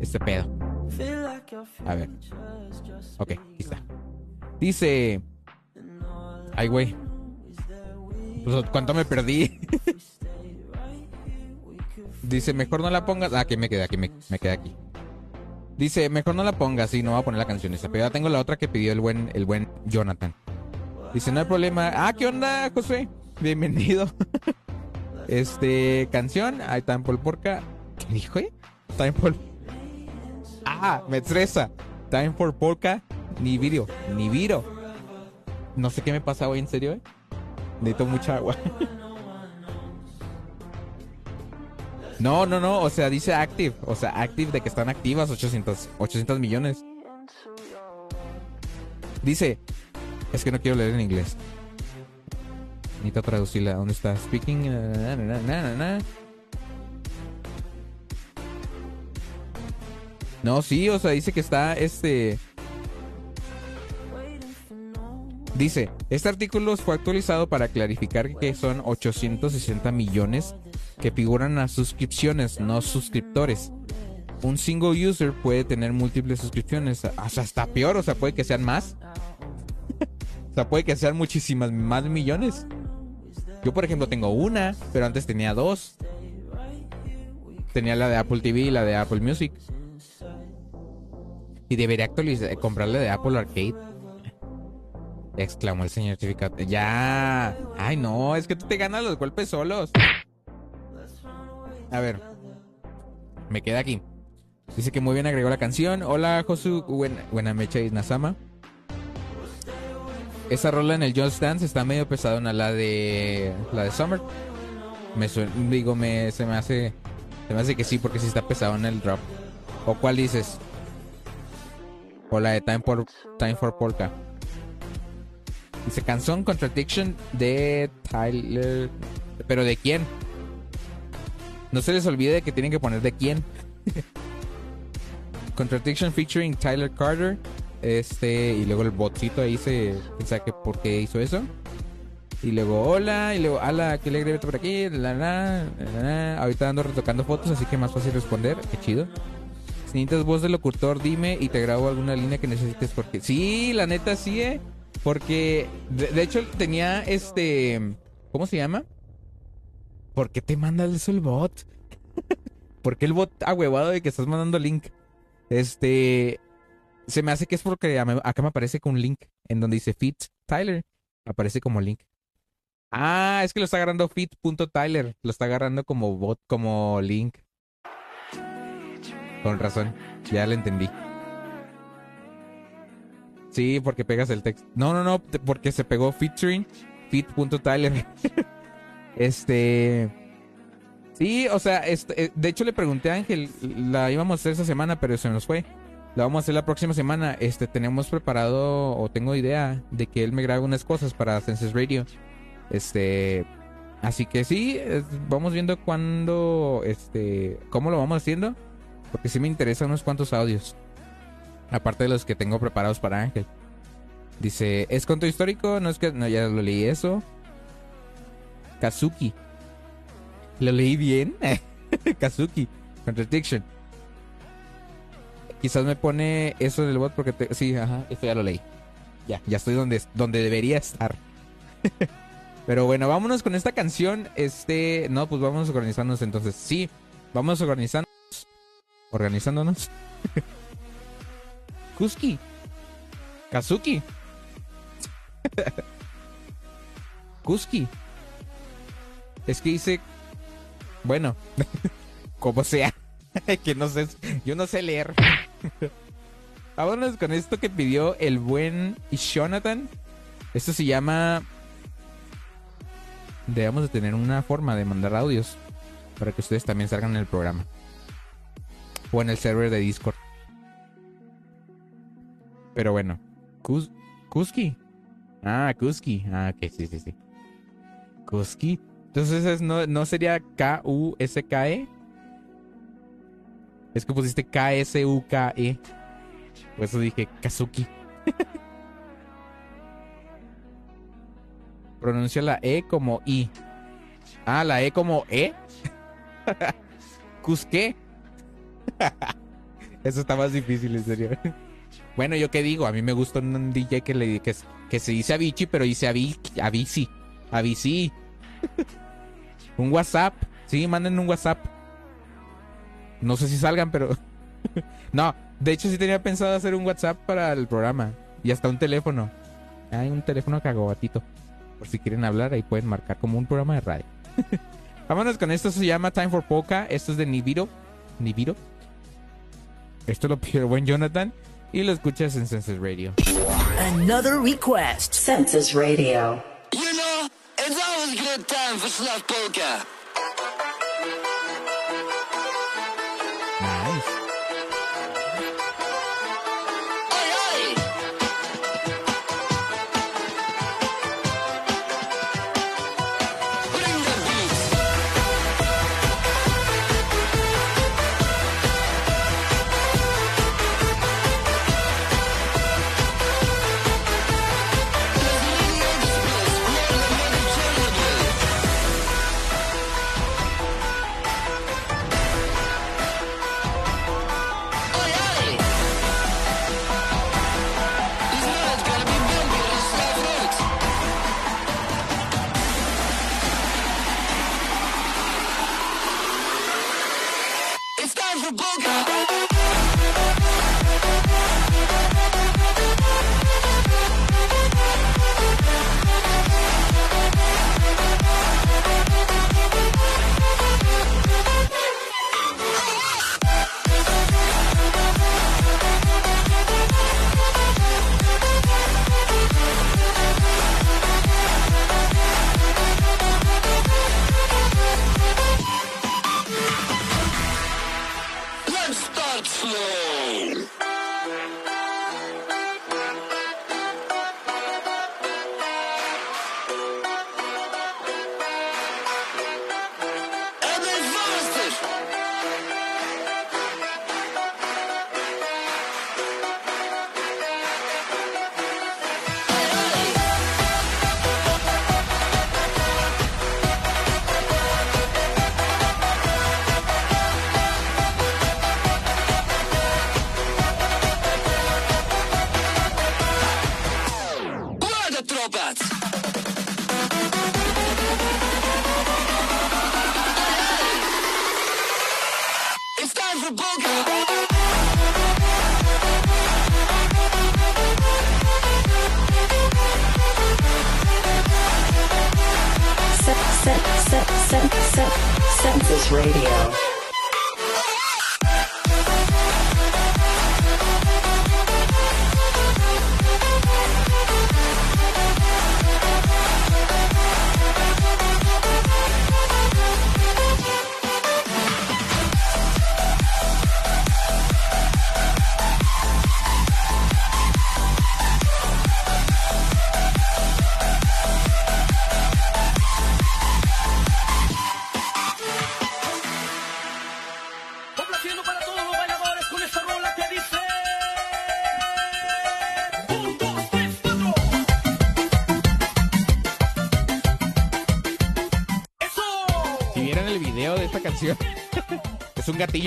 este pedo. A ver. Ok, aquí está. Dice. Ay, güey. Pues, ¿Cuánto me perdí? Dice, mejor no la pongas. Ah, aquí me quedé, aquí me, me quedé aquí. Dice, mejor no la pongas, sí, no voy a poner la canción esa. Pero ya tengo la otra que pidió el buen, el buen Jonathan. Dice, no hay problema. Ah, ¿qué onda, José? Bienvenido. Este, canción. Ahí está Paul Porca. ¿Qué dijo, eh? Time for. Ah, me estresa. Time for Polka. Ni video. Ni video. No sé qué me pasa hoy, en serio, eh. Necesito mucha agua. No, no, no. O sea, dice active. O sea, active de que están activas 800, 800 millones. Dice. Es que no quiero leer en inglés. Necesito traducirla. ¿Dónde está? Speaking. No, sí, o sea, dice que está este. Dice, este artículo fue actualizado para clarificar que son 860 millones que figuran a suscripciones, no suscriptores. Un single user puede tener múltiples suscripciones, o sea, está peor, o sea, puede que sean más. o sea, puede que sean muchísimas más millones. Yo, por ejemplo, tengo una, pero antes tenía dos. Tenía la de Apple TV y la de Apple Music. Y debería actualizar, comprarle de Apple Arcade. Exclamó el señor certificado. Ya. Ay, no, es que tú te ganas los golpes solos. A ver. Me queda aquí. Dice que muy bien agregó la canción. Hola, Josu. Buena, mecha y Nazama. Esa rola en el Just Dance está medio pesadona. La de. La de Summer. Me digo, me, se me hace. Se me hace que sí, porque sí está pesadona el drop. ¿O cuál dices? O la de Time for, Time for Polka. Dice canción Contradiction de Tyler. ¿Pero de quién? No se les olvide que tienen que poner de quién. Contradiction featuring Tyler Carter. Este, y luego el botcito ahí se piensa que por qué hizo eso. Y luego, hola, y luego, ala, qué alegre verte por aquí. La, la, la, la. Ahorita ando retocando fotos, así que más fácil responder. Qué chido. Si necesitas voz de locutor, dime y te grabo alguna línea que necesites. Porque sí, la neta sí, eh. Porque, de, de hecho, tenía este. ¿Cómo se llama? ¿Por qué te manda eso el bot? ¿Por qué el bot ahuevado de que estás mandando link? Este. Se me hace que es porque acá me aparece con un link en donde dice Fit Tyler. Aparece como link. Ah, es que lo está agarrando fit.tyler. Lo está agarrando como bot, como link. Con razón. Ya lo entendí. Sí, porque pegas el texto. No, no, no, porque se pegó featuring fit.tyler. este. Sí, o sea, este, eh, de hecho le pregunté a Ángel, la íbamos a hacer esta semana, pero se nos fue. La vamos a hacer la próxima semana. Este, tenemos preparado, o tengo idea, de que él me grabe unas cosas para Senses Radio. Este, así que sí, vamos viendo cuándo, este, cómo lo vamos haciendo. Porque sí me interesan unos cuantos audios. Aparte de los que tengo preparados para Ángel. Dice, ¿es conto histórico? No es que, no, ya lo leí eso. Kazuki. ¿Lo leí bien? Kazuki. Contradiction. Quizás me pone eso en el bot porque te- sí, ajá, esto ya lo leí. Ya, ya estoy donde, donde debería estar. Pero bueno, vámonos con esta canción. Este, no, pues vamos organizándonos entonces. Sí, vamos organizándonos. Organizándonos. Kuski. Kazuki. Kuski. Es que dice. Bueno, como sea. que no sé. Yo no sé leer. Vámonos con esto que pidió el buen Jonathan. Esto se llama. Debemos de tener una forma de mandar audios para que ustedes también salgan en el programa. O en el server de Discord. Pero bueno. Kus- Kuski. Ah, Kuski. Ah, ok, sí, sí, sí. Kuski. Entonces es- no, no sería K-U-S-K-E. Es que pusiste K-S-U-K-E. Por eso dije Kazuki. Pronuncia la E como I. Ah, la E como E. Cusqué. Eso está más difícil, en serio. Bueno, ¿yo qué digo? A mí me gusta un DJ que, le, que, que se dice Avicii, pero dice Avi, Avicii. Avicii. Un WhatsApp. Sí, manden un WhatsApp. No sé si salgan, pero... no, de hecho sí tenía pensado hacer un WhatsApp para el programa. Y hasta un teléfono. Hay un teléfono cagobatito. Por si quieren hablar, ahí pueden marcar como un programa de radio. Vámonos con esto, se llama Time for Polka. Esto es de Nibiru. Nibiru. Esto lo pidió el buen Jonathan. Y lo escuchas en Senses Radio. Another request. Census Radio. You know, it's always good time for Slav Polka.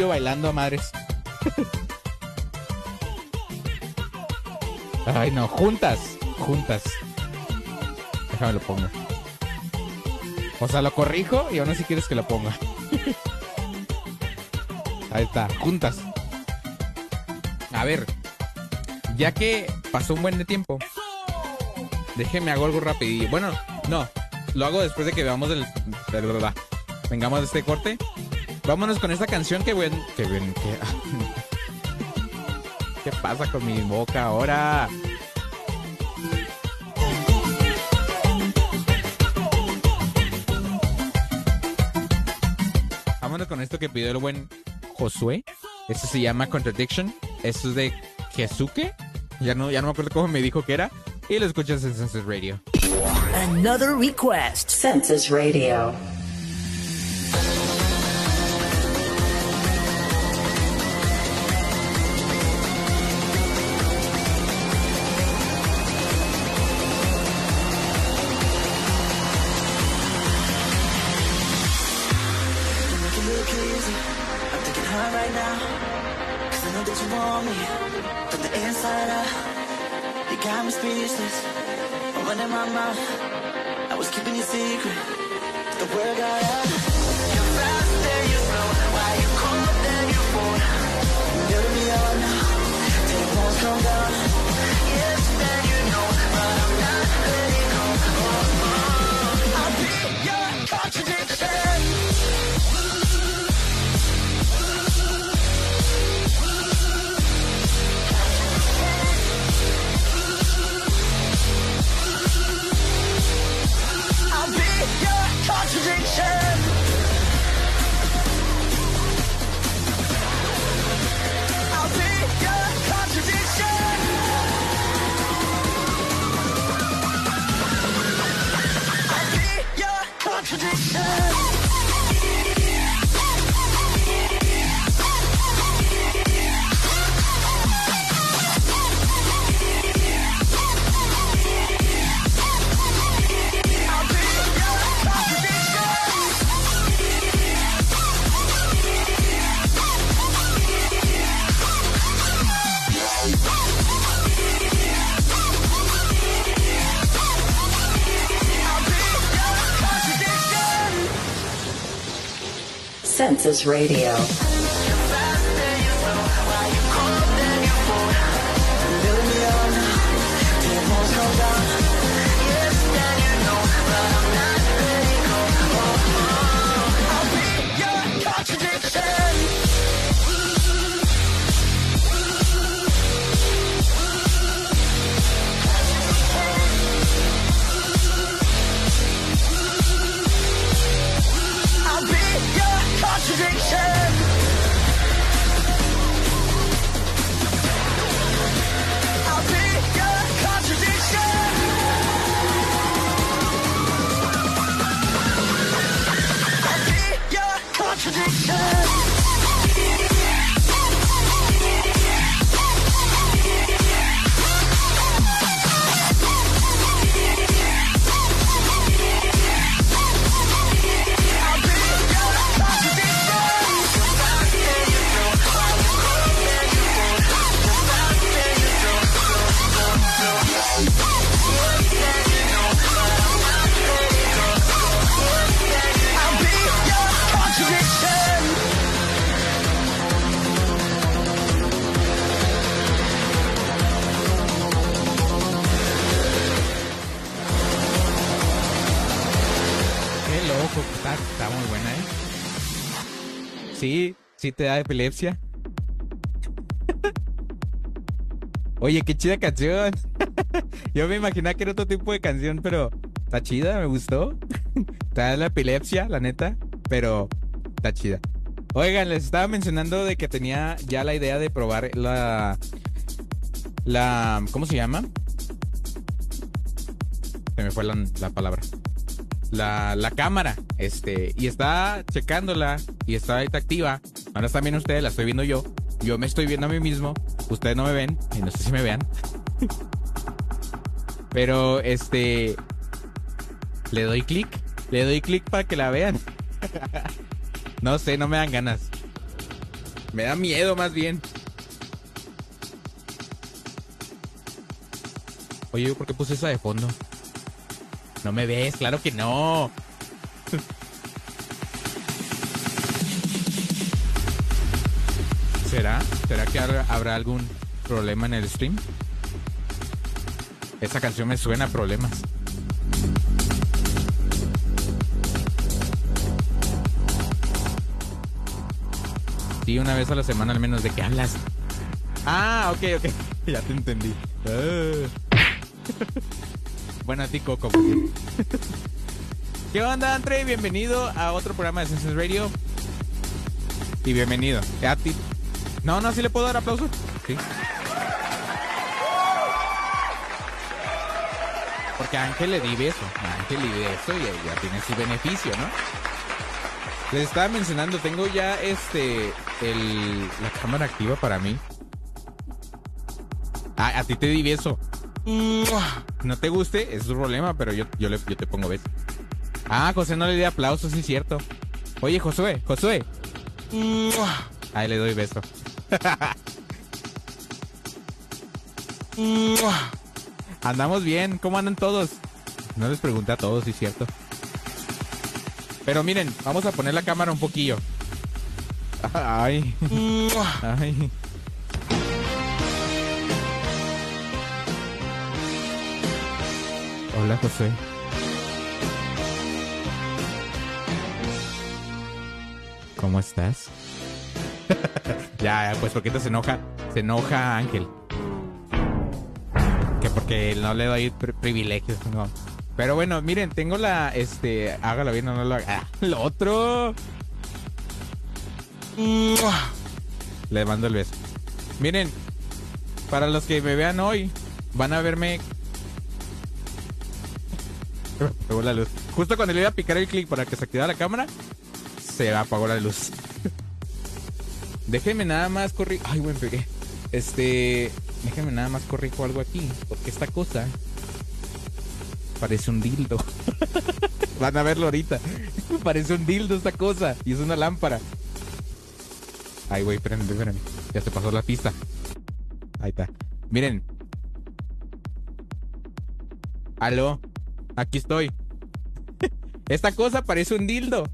Bailando a madres. Ay, no, juntas, juntas. Déjame lo pongo. O sea, lo corrijo y aún así quieres que lo ponga. Ahí está, juntas. A ver, ya que pasó un buen de tiempo, déjeme hago algo rapidillo. Bueno, no, lo hago después de que veamos el... Vengamos de este corte. Vámonos con esta canción que buen... Que buen... Que... ¿Qué pasa con mi boca ahora? Vámonos con esto que pidió el buen Josué. Este se llama Contradiction. Esto es de Kesuke. Ya no, ya no me acuerdo cómo me dijo que era. Y lo escuchas en Census Radio. Another request. Census Radio. Radio. Te da epilepsia. Oye, qué chida canción. Yo me imaginaba que era otro tipo de canción, pero está chida, me gustó. Te da la epilepsia, la neta, pero está chida. Oigan, les estaba mencionando de que tenía ya la idea de probar la... La... ¿Cómo se llama? Se me fue la, la palabra la, la cámara, este, y está checándola y está activa. Ahora están viendo ustedes, la estoy viendo yo. Yo me estoy viendo a mí mismo. Ustedes no me ven, y no sé si me vean. Pero, este, le doy clic, le doy clic para que la vean. No sé, no me dan ganas. Me da miedo más bien. Oye, ¿por qué puse esa de fondo? No me ves, claro que no. ¿Será? ¿Será que habrá algún problema en el stream? Esa canción me suena a problemas. Sí, una vez a la semana al menos. ¿De qué hablas? Ah, ok, ok. Ya te entendí. Ah. Bueno, a ti, Coco. ¿Qué onda, Andre? Bienvenido a otro programa de Senses Radio. Y bienvenido. A ti. No, no, sí le puedo dar aplauso. Sí. Porque a Ángel le di beso. A Ángel le di beso y ya tiene su beneficio, ¿no? Les estaba mencionando, tengo ya este. El, la cámara activa para mí. Ah, a ti te di beso. No te guste, es tu problema, pero yo, yo, le, yo te pongo beso. Ah, José no le di aplausos, sí es cierto. Oye, Josué, Josué. Ahí le doy beso. Andamos bien, ¿cómo andan todos? No les pregunté a todos, sí es cierto. Pero miren, vamos a poner la cámara un poquillo. Ay. Ay. Hola, José. ¿Cómo estás? ya, pues porque se enoja. Se enoja Ángel. Que porque no le doy pri- privilegios, no. Pero bueno, miren, tengo la, este, hágalo bien o no lo haga. Ah, lo otro. Le mando el beso. Miren, para los que me vean hoy, van a verme. Apagó la luz. Justo cuando le iba a picar el clic para que se activara la cámara, se apagó la luz. Déjenme nada más correr. Ay, buen pegué. Este. Déjenme nada más corrijo algo aquí. Porque esta cosa. Parece un dildo. Van a verlo ahorita. Parece un dildo esta cosa. Y es una lámpara. Ay, güey, espérenme, espérenme. Ya se pasó la pista. Ahí está. Miren. Aló. Aquí estoy. Esta cosa parece un dildo.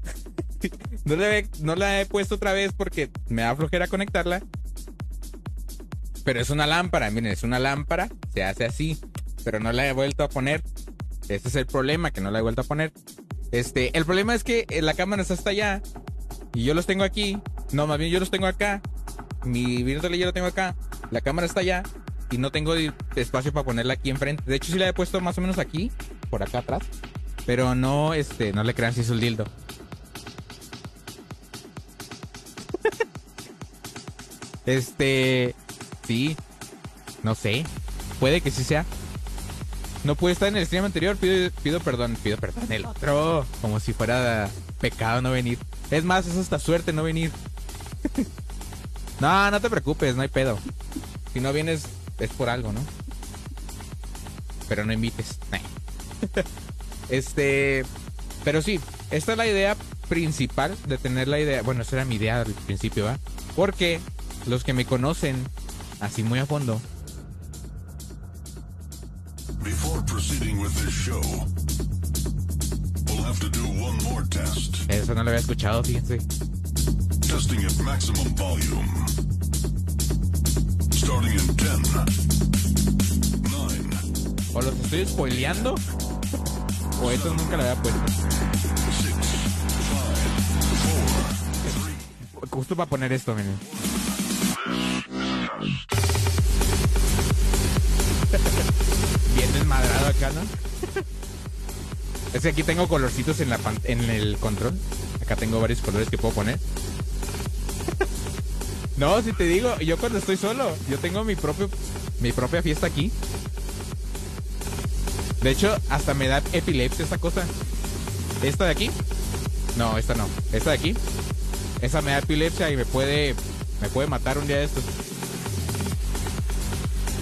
No, la he puesto otra vez porque me da flojera conectarla. Pero es una lámpara, miren, es una lámpara. Se hace así. Pero no la he vuelto a poner. Este es el problema, que no la he vuelto a poner. Este, el problema es que eh, la cámara está hasta allá. Y yo los tengo aquí. No, más bien yo los tengo acá. Mi virtual yo lo tengo acá. La cámara está allá. Y no tengo espacio para ponerla aquí enfrente. De hecho, sí la he puesto más o menos aquí. Por acá atrás. Pero no, este, no le crean si es un dildo. Este, sí, no sé, puede que sí sea. No pude estar en el stream anterior, pido perdón, pido perdón. El otro, como si fuera pecado no venir. Es más, es hasta suerte no venir. no, no te preocupes, no hay pedo. Si no vienes, es por algo, ¿no? Pero no invites. este, pero sí, esta es la idea principal de tener la idea. Bueno, esa era mi idea al principio, ¿va? Porque los que me conocen así muy a fondo, Before proceeding with this show, we'll have to do one more test. eso no lo había escuchado, fíjense. Testing at maximum volume. O los estoy spoileando, o eso nunca lo había puesto. 6, 5, Justo para poner esto, miren. Bien desmadrado acá, ¿no? Es que aquí tengo colorcitos en, la pan- en el control. Acá tengo varios colores que puedo poner. No, si te digo, yo cuando estoy solo, yo tengo mi propio mi propia fiesta aquí. De hecho, hasta me da epilepsia esta cosa. Esta de aquí. No, esta no. Esta de aquí. Esa me da epilepsia y me puede me puede matar un día de estos.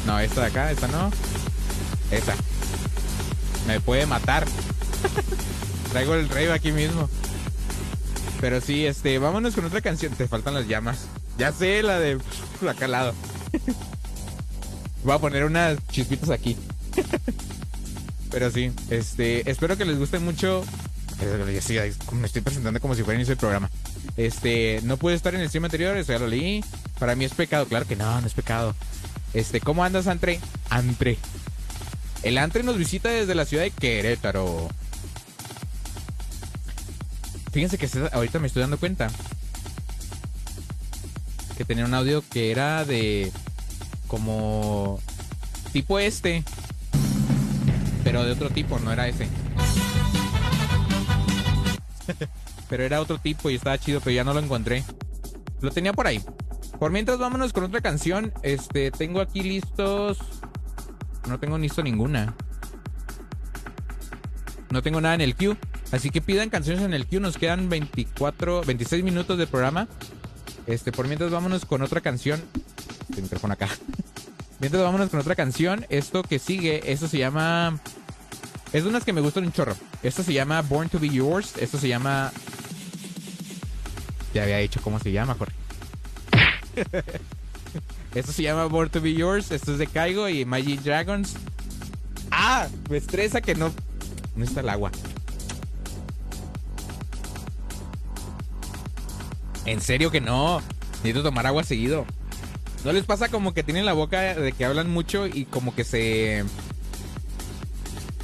No, esta de acá, esta no. Esta. Me puede matar. Traigo el rey aquí mismo. Pero sí, este, vámonos con otra canción. Te faltan las llamas. Ya sé, la de acá al lado. Voy a poner unas chispitas aquí. Pero sí, este, espero que les guste mucho. Eh, sí, me estoy presentando como si fuera inicio del programa. Este, no pude estar en el stream anterior, eso ya lo leí. Para mí es pecado, claro que no, no es pecado. Este, ¿cómo andas, Antre? Antre. El Antre nos visita desde la ciudad de Querétaro. Fíjense que ahorita me estoy dando cuenta que tenía un audio que era de como tipo este, pero de otro tipo, no era ese. pero era otro tipo y estaba chido, pero ya no lo encontré. Lo tenía por ahí. Por mientras vámonos con otra canción. Este, tengo aquí listos. No tengo listo ninguna. No tengo nada en el queue. Así que pidan canciones en el queue. Nos quedan 24, 26 minutos de programa. Este, por mientras vámonos con otra canción. El micrófono acá. Mientras vámonos con otra canción. Esto que sigue, esto se llama. Es de unas que me gustan un chorro. Esto se llama Born to Be Yours. Esto se llama. Ya había dicho cómo se llama, Jorge. Esto se llama Born to Be Yours. Esto es de Kaigo y Imagine Dragons. ¡Ah! Me estresa que no. No está el agua. En serio que no. Necesito tomar agua seguido. ¿No les pasa como que tienen la boca de que hablan mucho y como que se...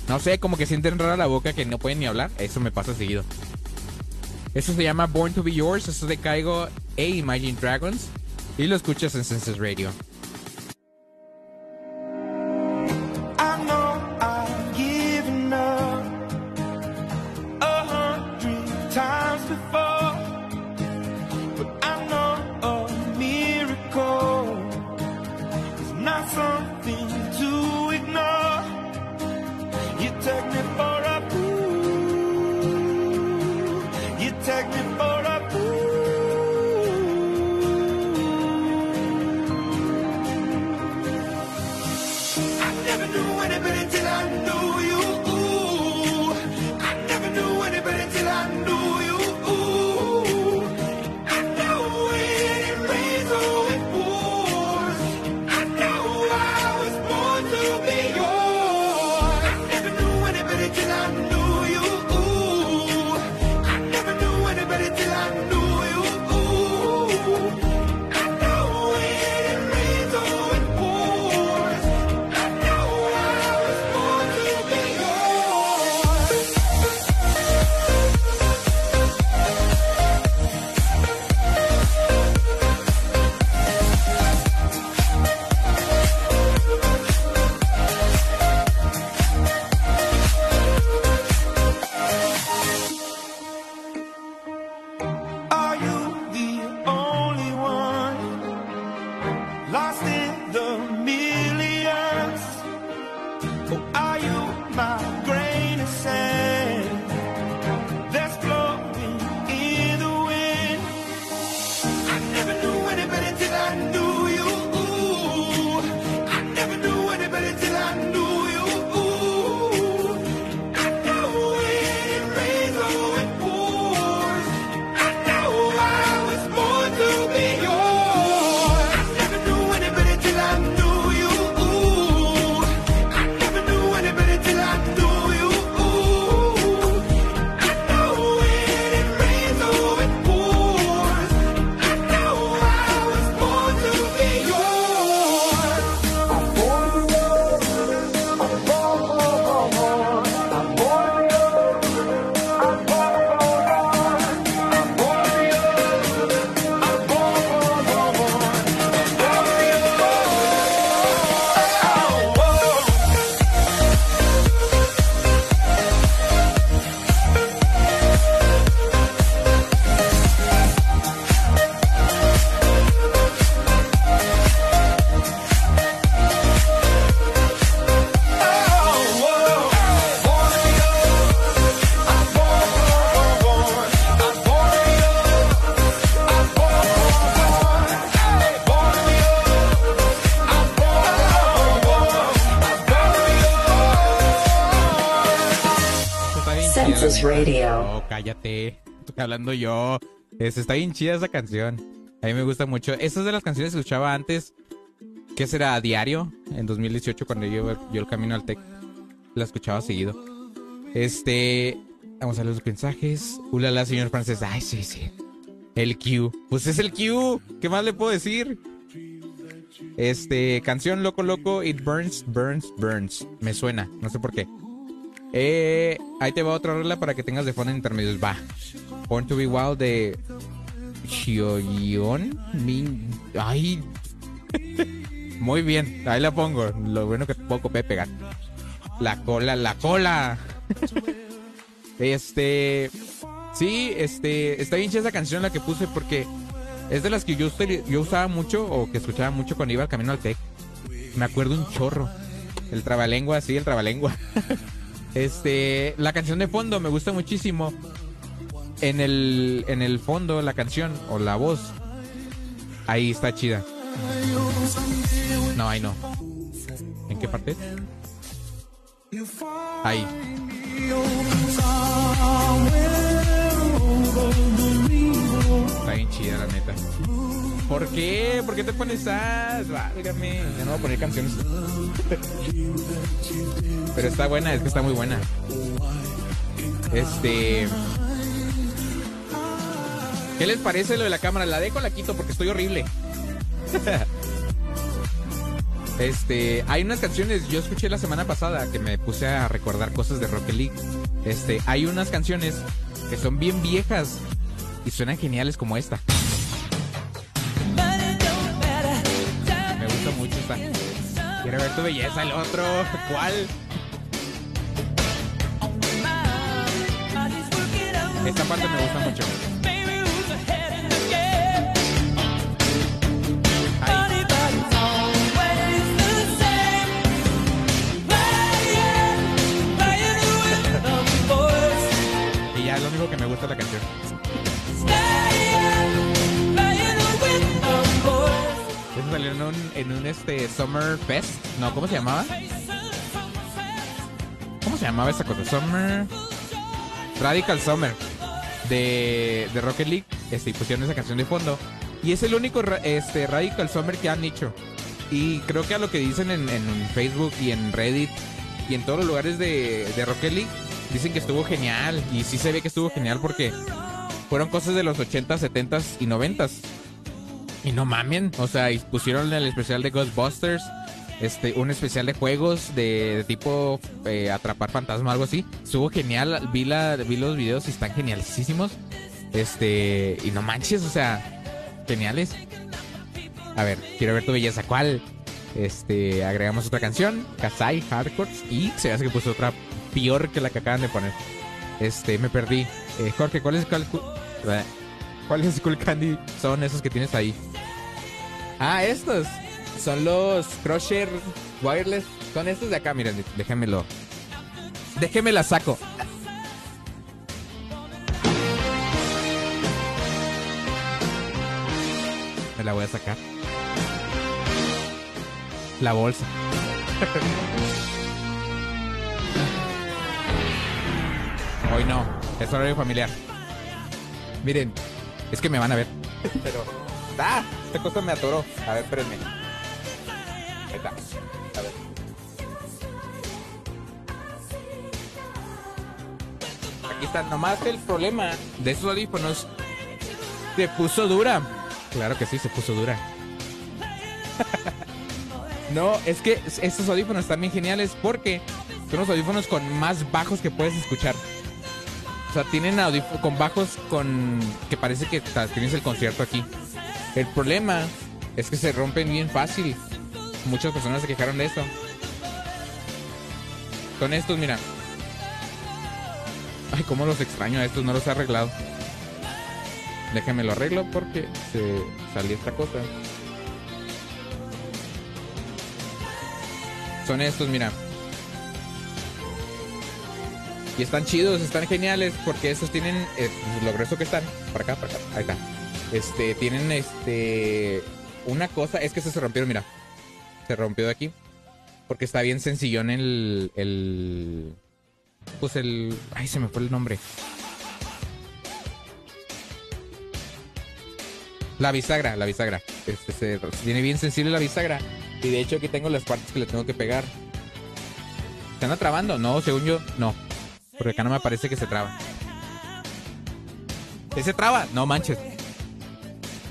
No sé, como que sienten rara la boca que no pueden ni hablar? Eso me pasa seguido. Eso se llama Born to Be Yours. Eso es de Kaigo e Imagine Dragons. Y lo escuchas en Senses Radio. Hablando yo. Es, está bien chida esa canción. A mí me gusta mucho. Esa es de las canciones que escuchaba antes. ¿Qué será? ¿A diario? En 2018, cuando yo, yo el camino al TEC. La escuchaba seguido. Este. Vamos a los mensajes. Ulala, señor francés. Ay, sí, sí. El Q. Pues es el Q. ¿Qué más le puedo decir? Este. Canción Loco Loco. It burns, burns, burns. Me suena. No sé por qué. Eh, ahí te va otra regla para que tengas de fondo en intermedios. Va. Born to be Wild de Shioyon Min. Ay. Muy bien. Ahí la pongo. Lo bueno que puedo copiar pegar. La cola, la cola. este. Sí, este. Está bien esa canción la que puse porque es de las que yo, yo usaba mucho o que escuchaba mucho cuando iba al camino al TEC. Me acuerdo un chorro. El trabalengua, sí, el trabalengua. Este, la canción de fondo me gusta muchísimo. En el, en el fondo, la canción o la voz, ahí está chida. No, ahí no. ¿En qué parte? Ahí. Está bien chida, la neta. ¿Por qué? ¿Por qué te pones sad? Válgame. Ya no voy a poner canciones. Pero está buena, es que está muy buena. Este. ¿Qué les parece lo de la cámara? La dejo, la quito porque estoy horrible. Este, hay unas canciones, yo escuché la semana pasada que me puse a recordar cosas de Rocket League. Este, hay unas canciones que son bien viejas y suenan geniales como esta. Me gusta mucho esta. Quiero ver tu belleza, el otro. ¿Cuál? Esta parte me gusta mucho. De la canción. Eso salió en un, en un este Summer Fest. No, ¿cómo se llamaba? ¿Cómo se llamaba esa cosa? Summer. Radical Summer. De, de Rocket League. Este, y pusieron esa canción de fondo. Y es el único este, Radical Summer que han hecho. Y creo que a lo que dicen en, en Facebook y en Reddit y en todos los lugares de, de Rocket League, dicen que estuvo genial. Y sí se ve que estuvo genial porque fueron cosas de los 80s, 70s y 90s. Y no mamen, o sea, y pusieron el especial de Ghostbusters, este, un especial de juegos de, de tipo eh, atrapar fantasma, algo así. Estuvo genial, vi, la, vi los videos y están genialísimos. Este, y no manches, o sea, geniales. A ver, quiero ver tu belleza, ¿cuál? Este, agregamos otra canción, Kasai Hardcore, y se hace que puso otra peor que la que acaban de poner. Este, me perdí. Eh, Jorge, ¿cuál es cuál, cu- cuál es Cool Candy? Son esos que tienes ahí. Ah, estos. Son los Crusher Wireless. Son estos de acá, miren, déjenmelo. Déjenme la saco. Me la voy a sacar. La bolsa. Hoy no, es horario familiar. Miren, es que me van a ver. Pero. ¡Ah! Esta cosa me atoró. A ver, espérenme. Ahí está. A ver. Aquí está. Nomás el problema de esos audífonos se puso dura. Claro que sí, se puso dura. no, es que estos audífonos están bien geniales porque son los audífonos con más bajos que puedes escuchar. O sea, tienen audífonos con bajos con que parece que tienes el concierto aquí. El problema es que se rompen bien fácil. Muchas personas se quejaron de eso. Son estos, mira. Ay, cómo los extraño a estos, no los he arreglado. Déjenme lo arreglo porque se salió esta cosa. Son estos, mira. Y están chidos, están geniales porque estos tienen eh, lo grueso que están. Para acá, para acá. Ahí está. Este, tienen este. Una cosa, es que se rompieron, mira. Se rompió de aquí. Porque está bien sencillón el. el pues el. Ay, se me fue el nombre. La bisagra, la bisagra. Este, se, tiene bien sensible la bisagra. Y de hecho aquí tengo las partes que le tengo que pegar. ¿Se anda trabando? No, según yo, no. Porque acá no me parece que se traba. ¿Sí se traba? No manches.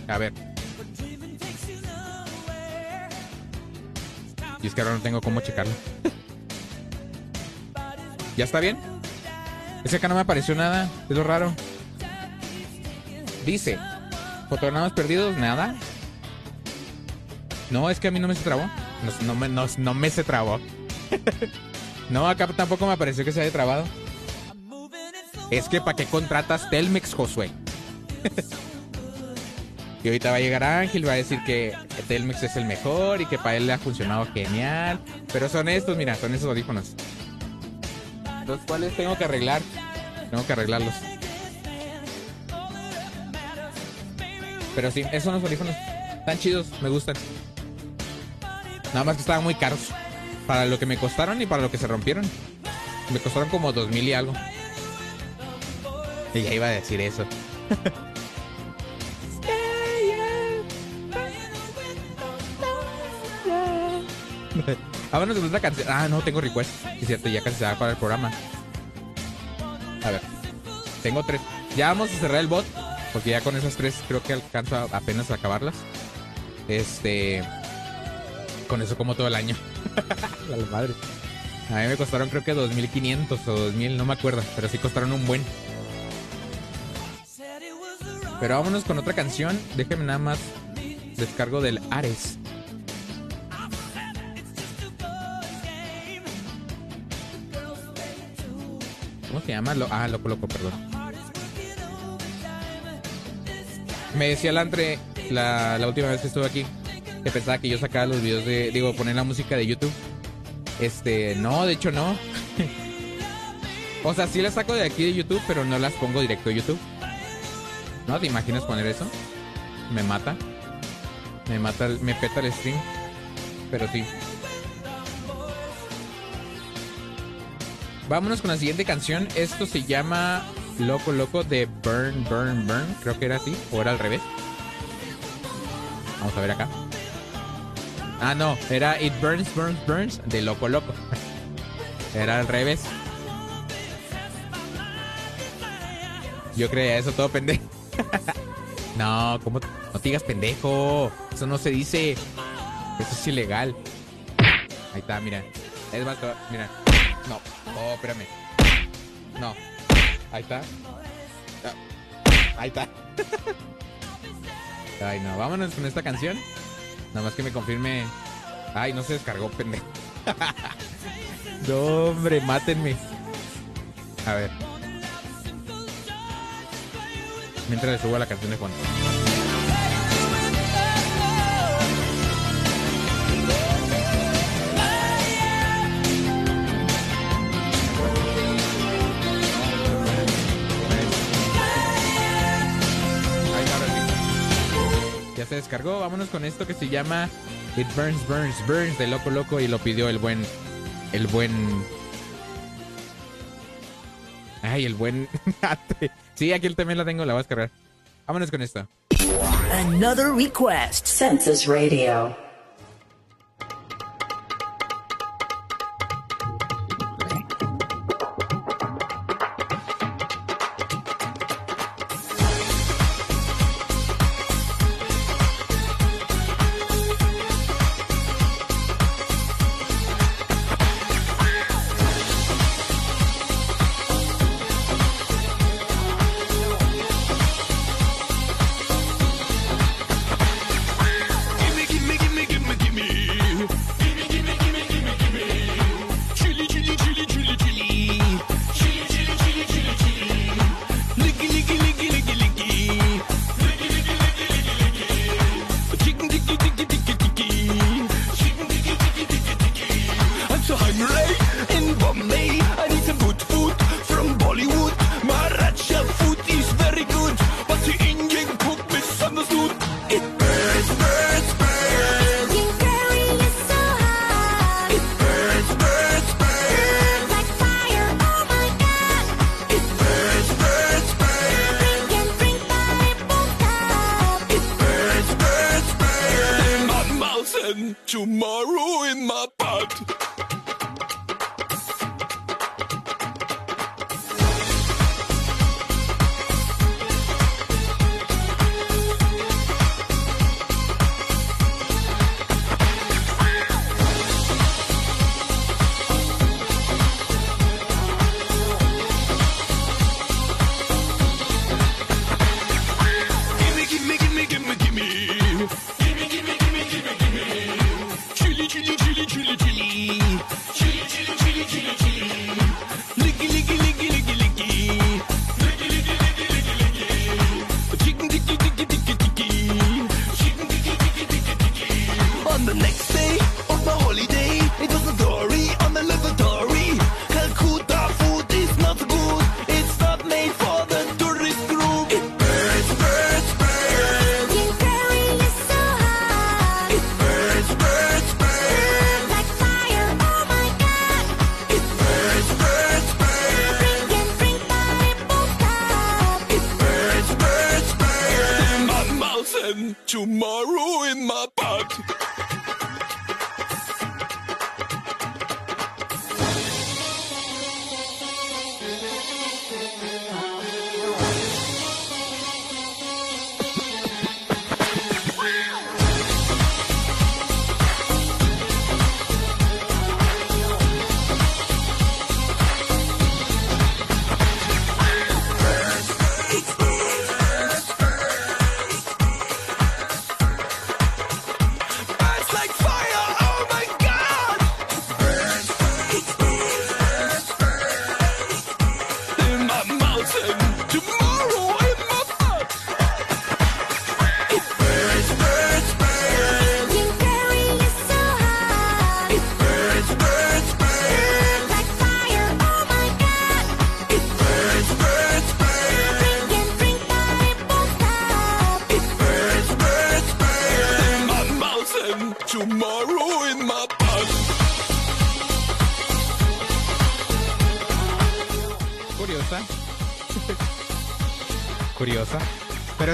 A ver. Y es que ahora no tengo cómo checarlo. ¿Ya está bien? Es que acá no me apareció nada. Es lo raro. Dice. Fotogramas perdidos, nada. No, es que a mí no me se trabó. No, no me, se trabó. no, acá tampoco me pareció que se haya trabado. Es que ¿para qué contratas Telmex, Josué? y ahorita va a llegar Ángel, va a decir que Telmex es el mejor y que para él le ha funcionado genial. Pero son estos, mira, son esos audífonos. Los cuales tengo que arreglar. Tengo que arreglarlos. Pero sí, esos son los audífonos. Están chidos, me gustan. Nada más que estaban muy caros. Para lo que me costaron y para lo que se rompieron. Me costaron como dos mil y algo. Y ya iba a decir eso. Vámonos con otra canción. Ah, no, tengo request. Es cierto, ya casi se va para el programa. A ver. Tengo tres. Ya vamos a cerrar el bot. Porque ya con esas tres creo que alcanzo apenas a acabarlas. Este. Con eso como todo el año. la madre. A mí me costaron creo que 2500 o 2000, no me acuerdo. Pero sí costaron un buen. Pero vámonos con otra canción. Déjenme nada más. Descargo del Ares. ¿Cómo se llama? Ah, loco, loco, perdón. Me decía Lantre la, la última vez que estuve aquí que pensaba que yo sacaba los videos de. Digo, poner la música de YouTube. Este, no, de hecho no. o sea, sí las saco de aquí de YouTube, pero no las pongo directo a YouTube. ¿No te imaginas poner eso? Me mata. Me mata, el- me peta el stream. Pero sí. Vámonos con la siguiente canción. Esto se llama Loco Loco de Burn, Burn, Burn. Creo que era así. O era al revés. Vamos a ver acá. Ah, no. Era It Burns, Burns, Burns de Loco Loco. Era al revés. Yo creía eso todo pendejo. No, ¿cómo? No te digas pendejo. Eso no se dice. Eso es ilegal. Ahí está, mira. Es más, mira. No. Oh, espérame. No. Ahí está. Ah, Ahí está. Ay, no. Vámonos con esta canción. Nada más que me confirme. Ay, no se descargó, pendejo. no, hombre, mátenme. A ver. Mientras le subo la canción de Juan. Ya se descargó. Vámonos con esto que se llama It Burns, Burns, Burns de Loco Loco y lo pidió el buen. El buen. Ay, el buen. sí, aquí también la tengo, la voy a descargar. Vámonos con esto. Another request. Census Radio.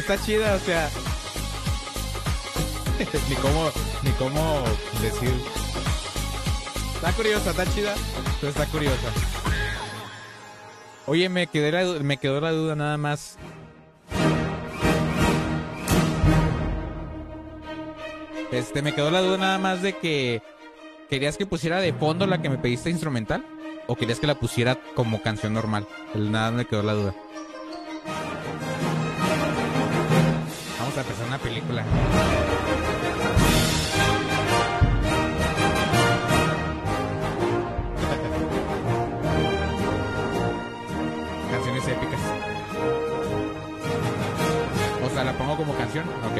Está chida, o sea. ni cómo, ni cómo decir. Está curiosa, está chida, pero está curiosa. Oye, me quedé la me quedó la duda nada más. Este, me quedó la duda nada más de que querías que pusiera de fondo la que me pediste instrumental o querías que la pusiera como canción normal. Nada me quedó la duda. Vamos una película. Canciones épicas. O sea, la pongo como canción. Ok.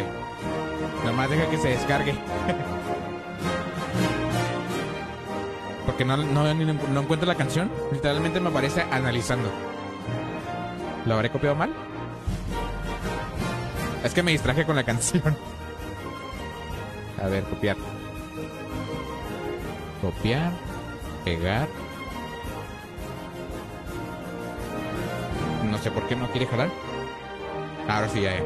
Nomás deja que se descargue. Porque no, no, no encuentro la canción. Literalmente me aparece analizando. ¿Lo habré copiado mal? Es que me distraje con la canción. A ver, copiar. Copiar. Pegar. No sé por qué no quiere jalar. Ahora sí, ya, ya.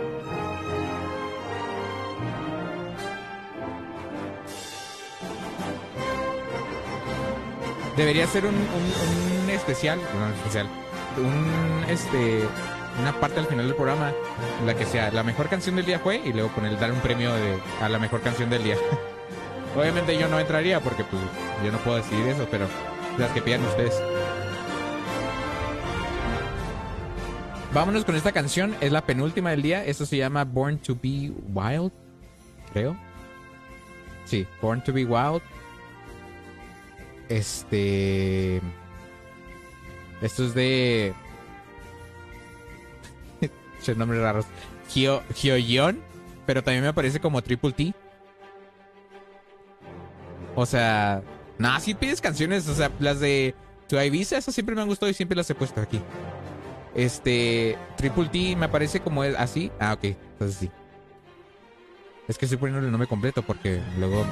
Debería ser un, un, un especial, no especial, un este una parte al final del programa en la que sea la mejor canción del día fue y luego poner dar un premio de, a la mejor canción del día. Obviamente yo no entraría porque pues yo no puedo decidir eso, pero las que pidan ustedes. Vámonos con esta canción, es la penúltima del día, esto se llama Born to be Wild, creo. Sí, Born to be Wild. Este. Esto es de. Che, nombres raros. Hyo, Hyoyeon, pero también me aparece como Triple T. O sea. Nah, si pides canciones, o sea, las de To Ibiza, esas siempre me han gustado y siempre las he puesto aquí. Este. Triple T me aparece como es- así. Ah, ok, entonces sí. Es que estoy poniendo el nombre completo porque luego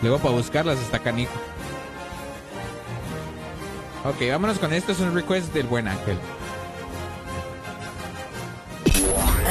Luego para buscarlas está canijo. Ok, vámonos con esto. Es un request del buen ángel.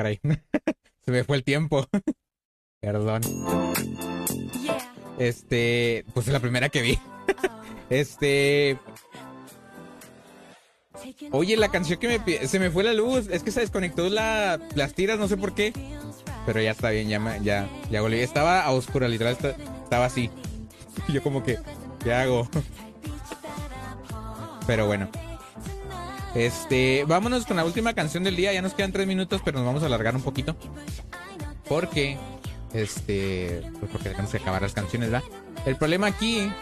Caray. Se me fue el tiempo. Perdón. Este, pues es la primera que vi. Este, oye, la canción que me se me fue la luz, es que se desconectó la, las tiras, no sé por qué. Pero ya está bien, ya ya ya volví. Estaba a oscura, literal esta- estaba así. Yo como que ¿qué hago? Pero bueno. Este, vámonos con la última canción del día. Ya nos quedan tres minutos, pero nos vamos a alargar un poquito. Porque, este, pues porque tenemos que acabar las canciones, ¿verdad? El problema aquí.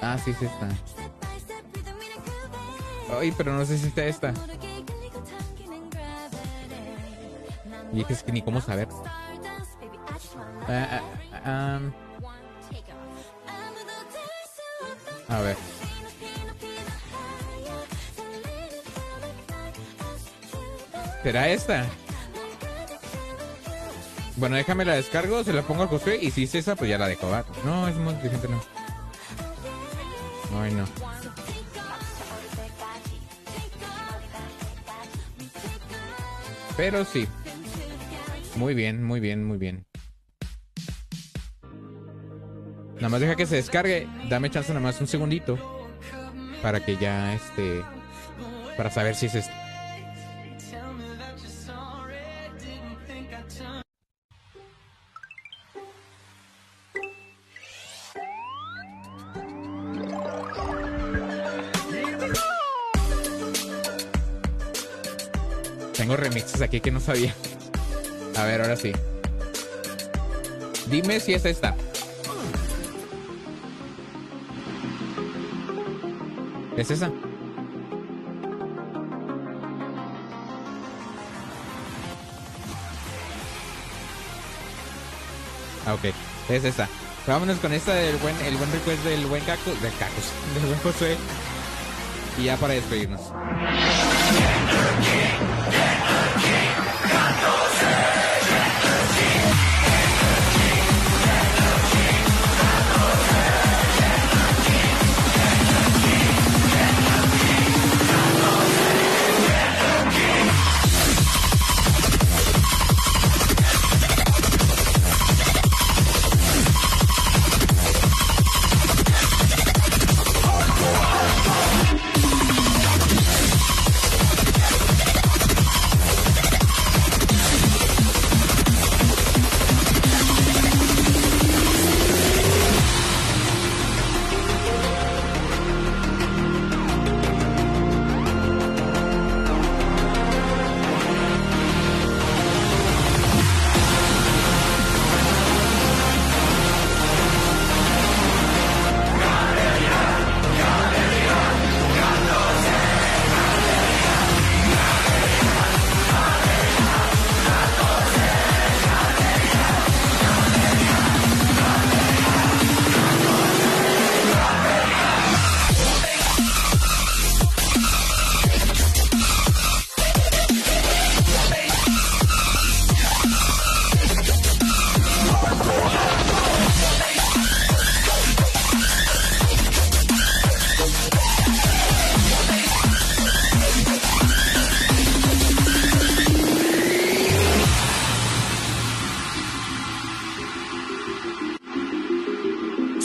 Ah, sí, sí está. Ay, pero no sé si está esta. Y es que ni cómo saber. Ah, ah, ah. A ver. ¿Será esta? Bueno, déjame la descargo, se la pongo a Josué y si es esa, pues ya la dejo. ¿va? No, es muy inteligente, no. Ay, no. Pero sí. Muy bien, muy bien, muy bien. Nada más deja que se descargue. Dame chance nada más un segundito. Para que ya este. Para saber si es este. Remixes aquí que no sabía. A ver, ahora sí. Dime si es esta. ¿Es esa? Ah, ok. Es esa. Vámonos con esta del buen, el buen request del buen Caco, del Cacos, del buen Josué. Y ya para despedirnos. Santos.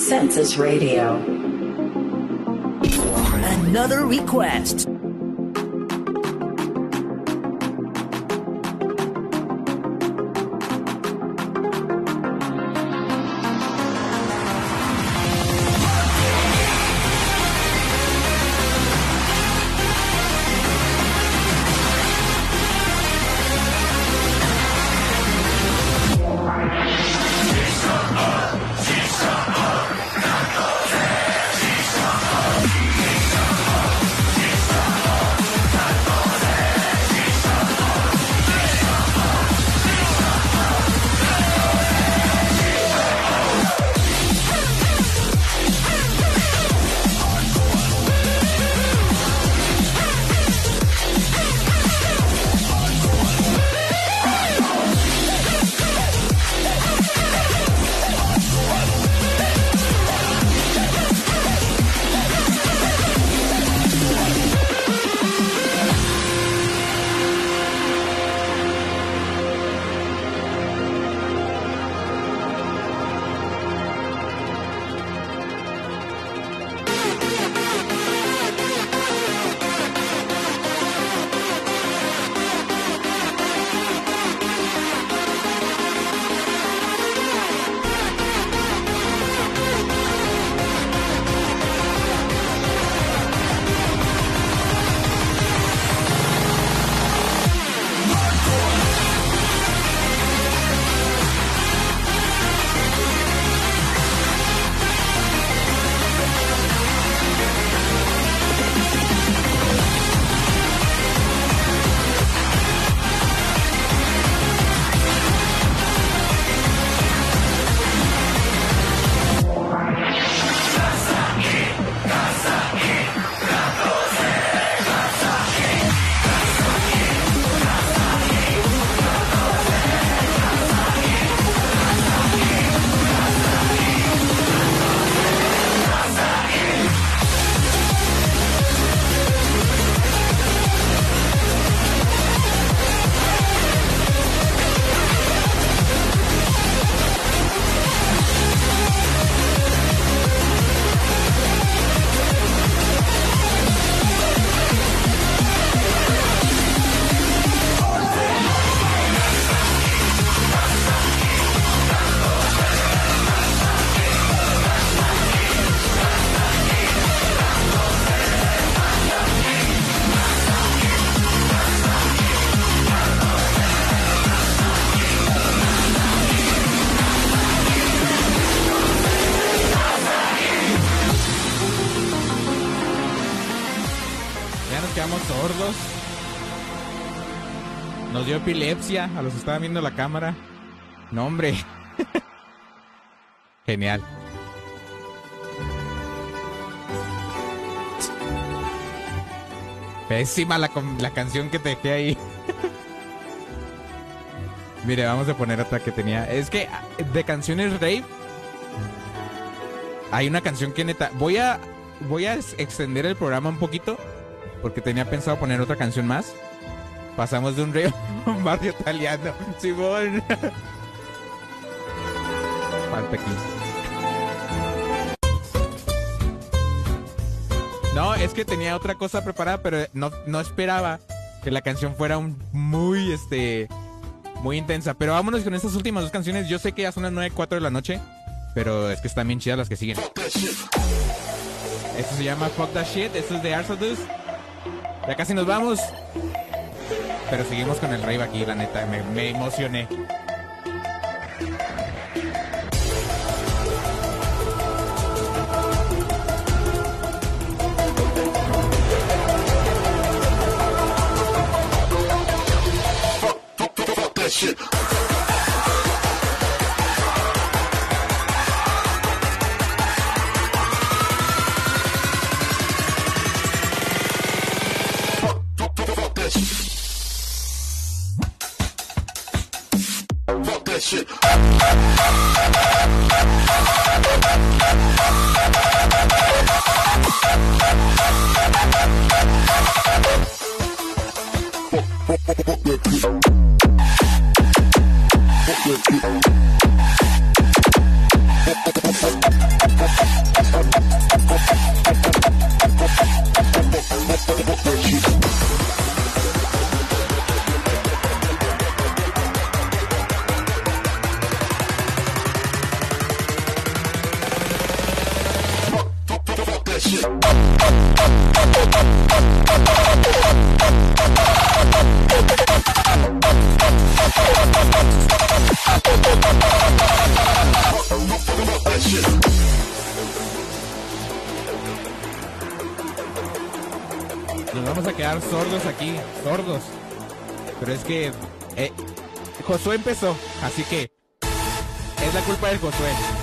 Census Radio. Another request. Epilepsia a los que estaban viendo la cámara. No, hombre. Genial. Pésima la, la canción que te dejé ahí. Mire, vamos a poner otra que tenía. Es que ah, de canciones rave hay una canción que neta. Voy a. Voy a ex- extender el programa un poquito. Porque tenía pensado poner otra canción más. Pasamos de un rave barrio italiano. Simón. Falta aquí. No, es que tenía otra cosa preparada, pero no, no esperaba que la canción fuera un muy, este, muy intensa. Pero vámonos con estas últimas dos canciones. Yo sé que ya son las 9, 4 de la noche, pero es que están bien chidas las que siguen. Esto se llama Fuck That Shit, esto es de Arsodus. Ya casi nos vamos. Pero seguimos con el rave aquí, la neta, me, emocioné. Así que es la culpa del Josué.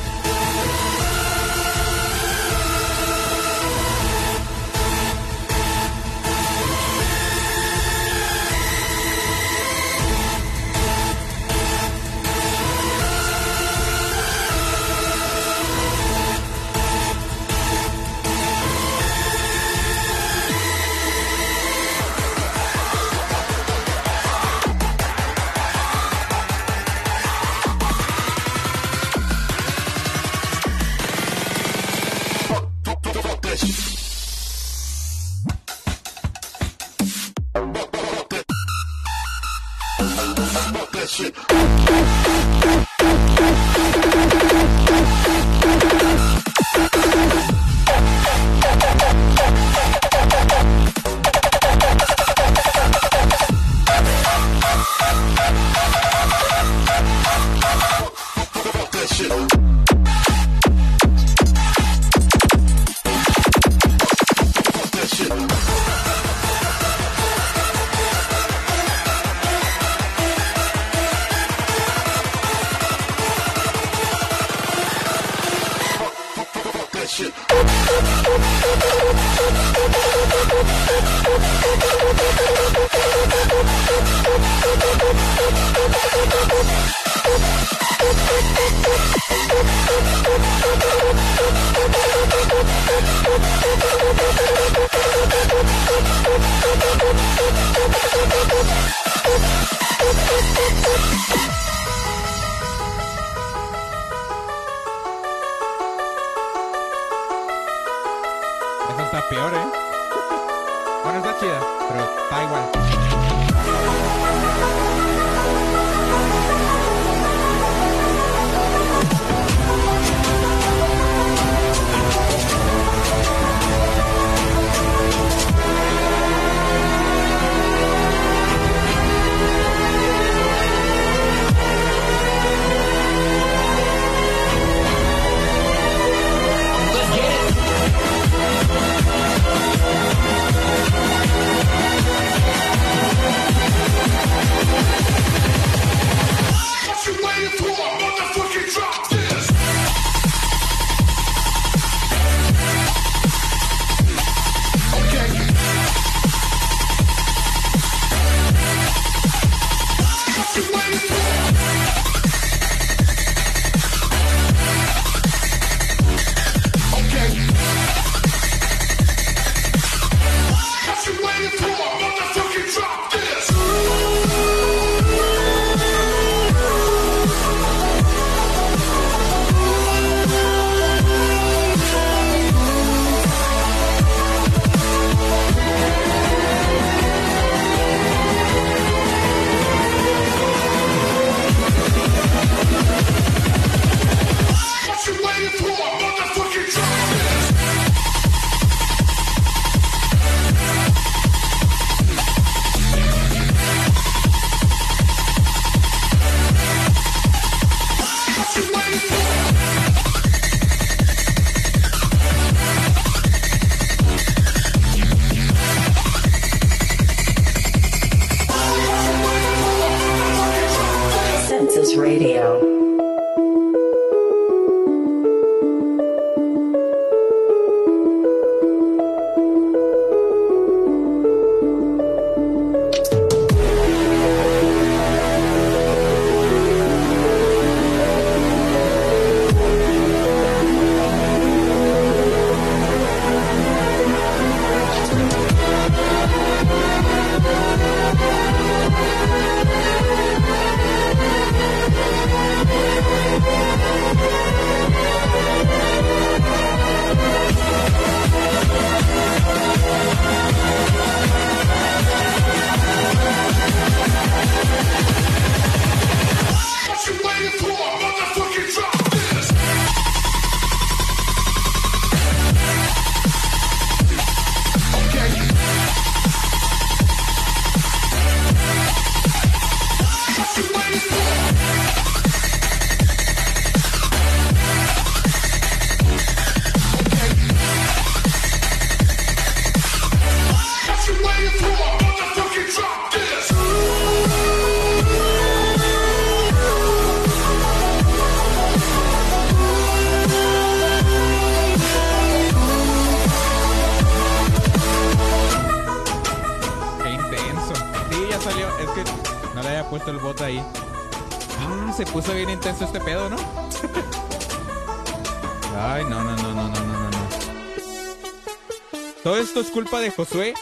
Culpa de Josué,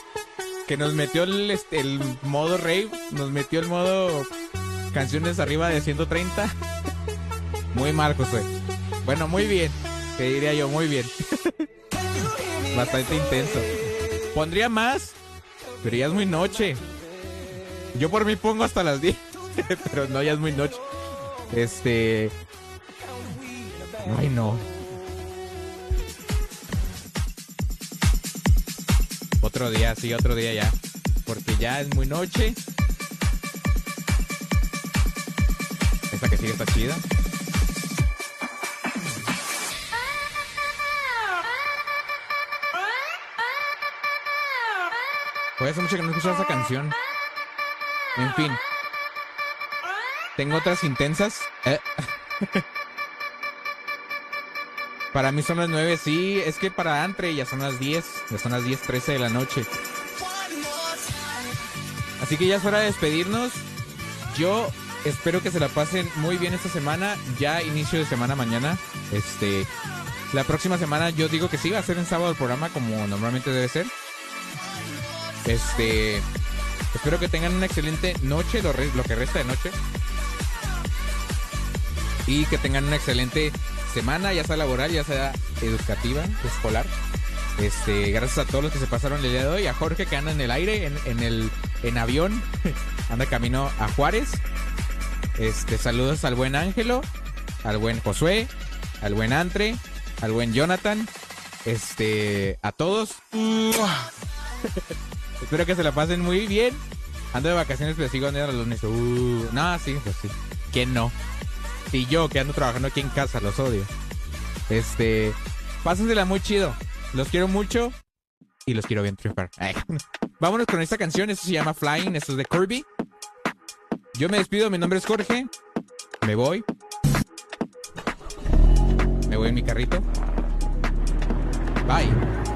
que nos metió el, este, el modo rave, nos metió el modo canciones arriba de 130. Muy mal, Josué. Bueno, muy bien. Te diría yo, muy bien. Bastante intenso. Pondría más, pero ya es muy noche. Yo por mí pongo hasta las 10, pero no, ya es muy noche. Este... Ay, no. Otro día, sí, otro día ya. Porque ya es muy noche. Esta que sigue está chida. Pues hace mucho que no escucho esa canción. En fin. Tengo otras intensas. Eh. para mí son las 9, sí. Es que para Antre ya son las 10. Ya son las 10, 13 de la noche. Así que ya es hora de despedirnos. Yo espero que se la pasen muy bien esta semana. Ya inicio de semana mañana. Este. La próxima semana yo digo que sí, va a ser en sábado el programa como normalmente debe ser. Este. Espero que tengan una excelente noche, lo, que resta de noche. Y que tengan una excelente semana, ya sea laboral, ya sea educativa, escolar. Este, gracias a todos los que se pasaron el día de hoy, a Jorge que anda en el aire, en, en el en avión, anda camino a Juárez. Este, saludos al buen Ángelo, al buen Josué, al buen Antre, al buen Jonathan, este, a todos. Espero que se la pasen muy bien. Ando de vacaciones, pero sigo andando los lunes. Uh, no, sí, pues sí. ¿Quién no? Y yo que ando trabajando aquí en casa, los odio. Este, pásensela muy chido. Los quiero mucho y los quiero bien triunfar. Ay. Vámonos con esta canción, esto se llama Flying, esto es de Kirby. Yo me despido, mi nombre es Jorge. Me voy. Me voy en mi carrito. Bye.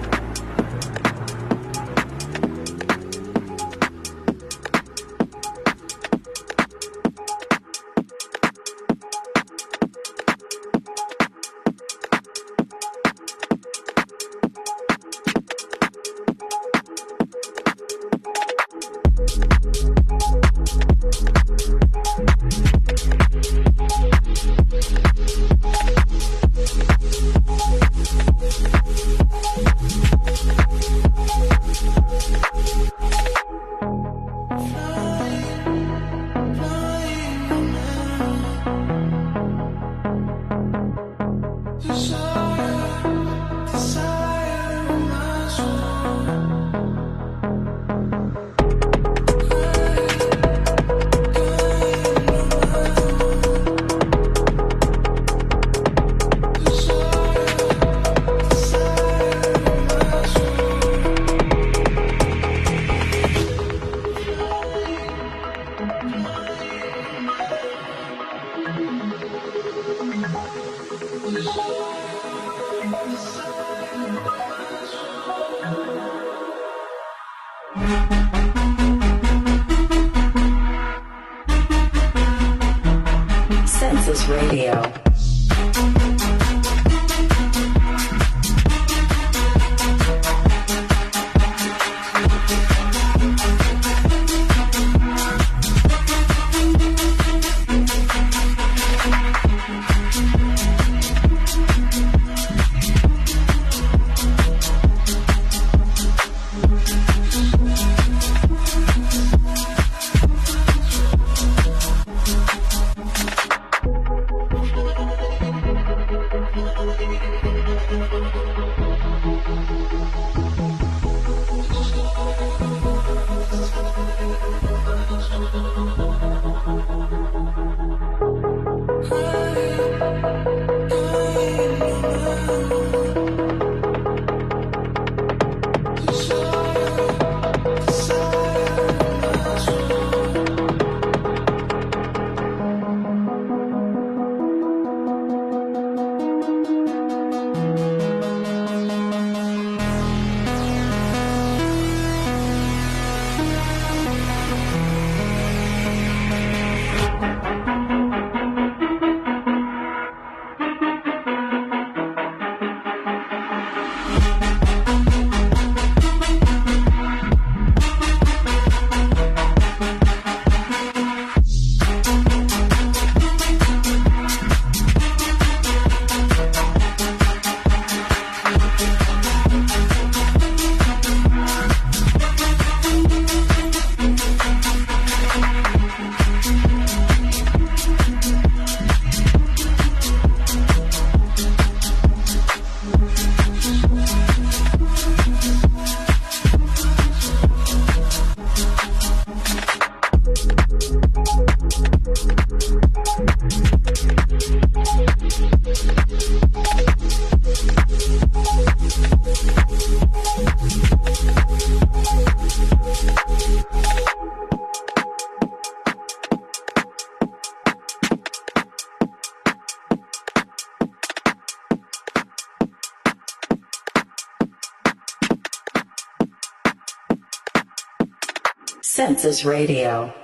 Census Radio.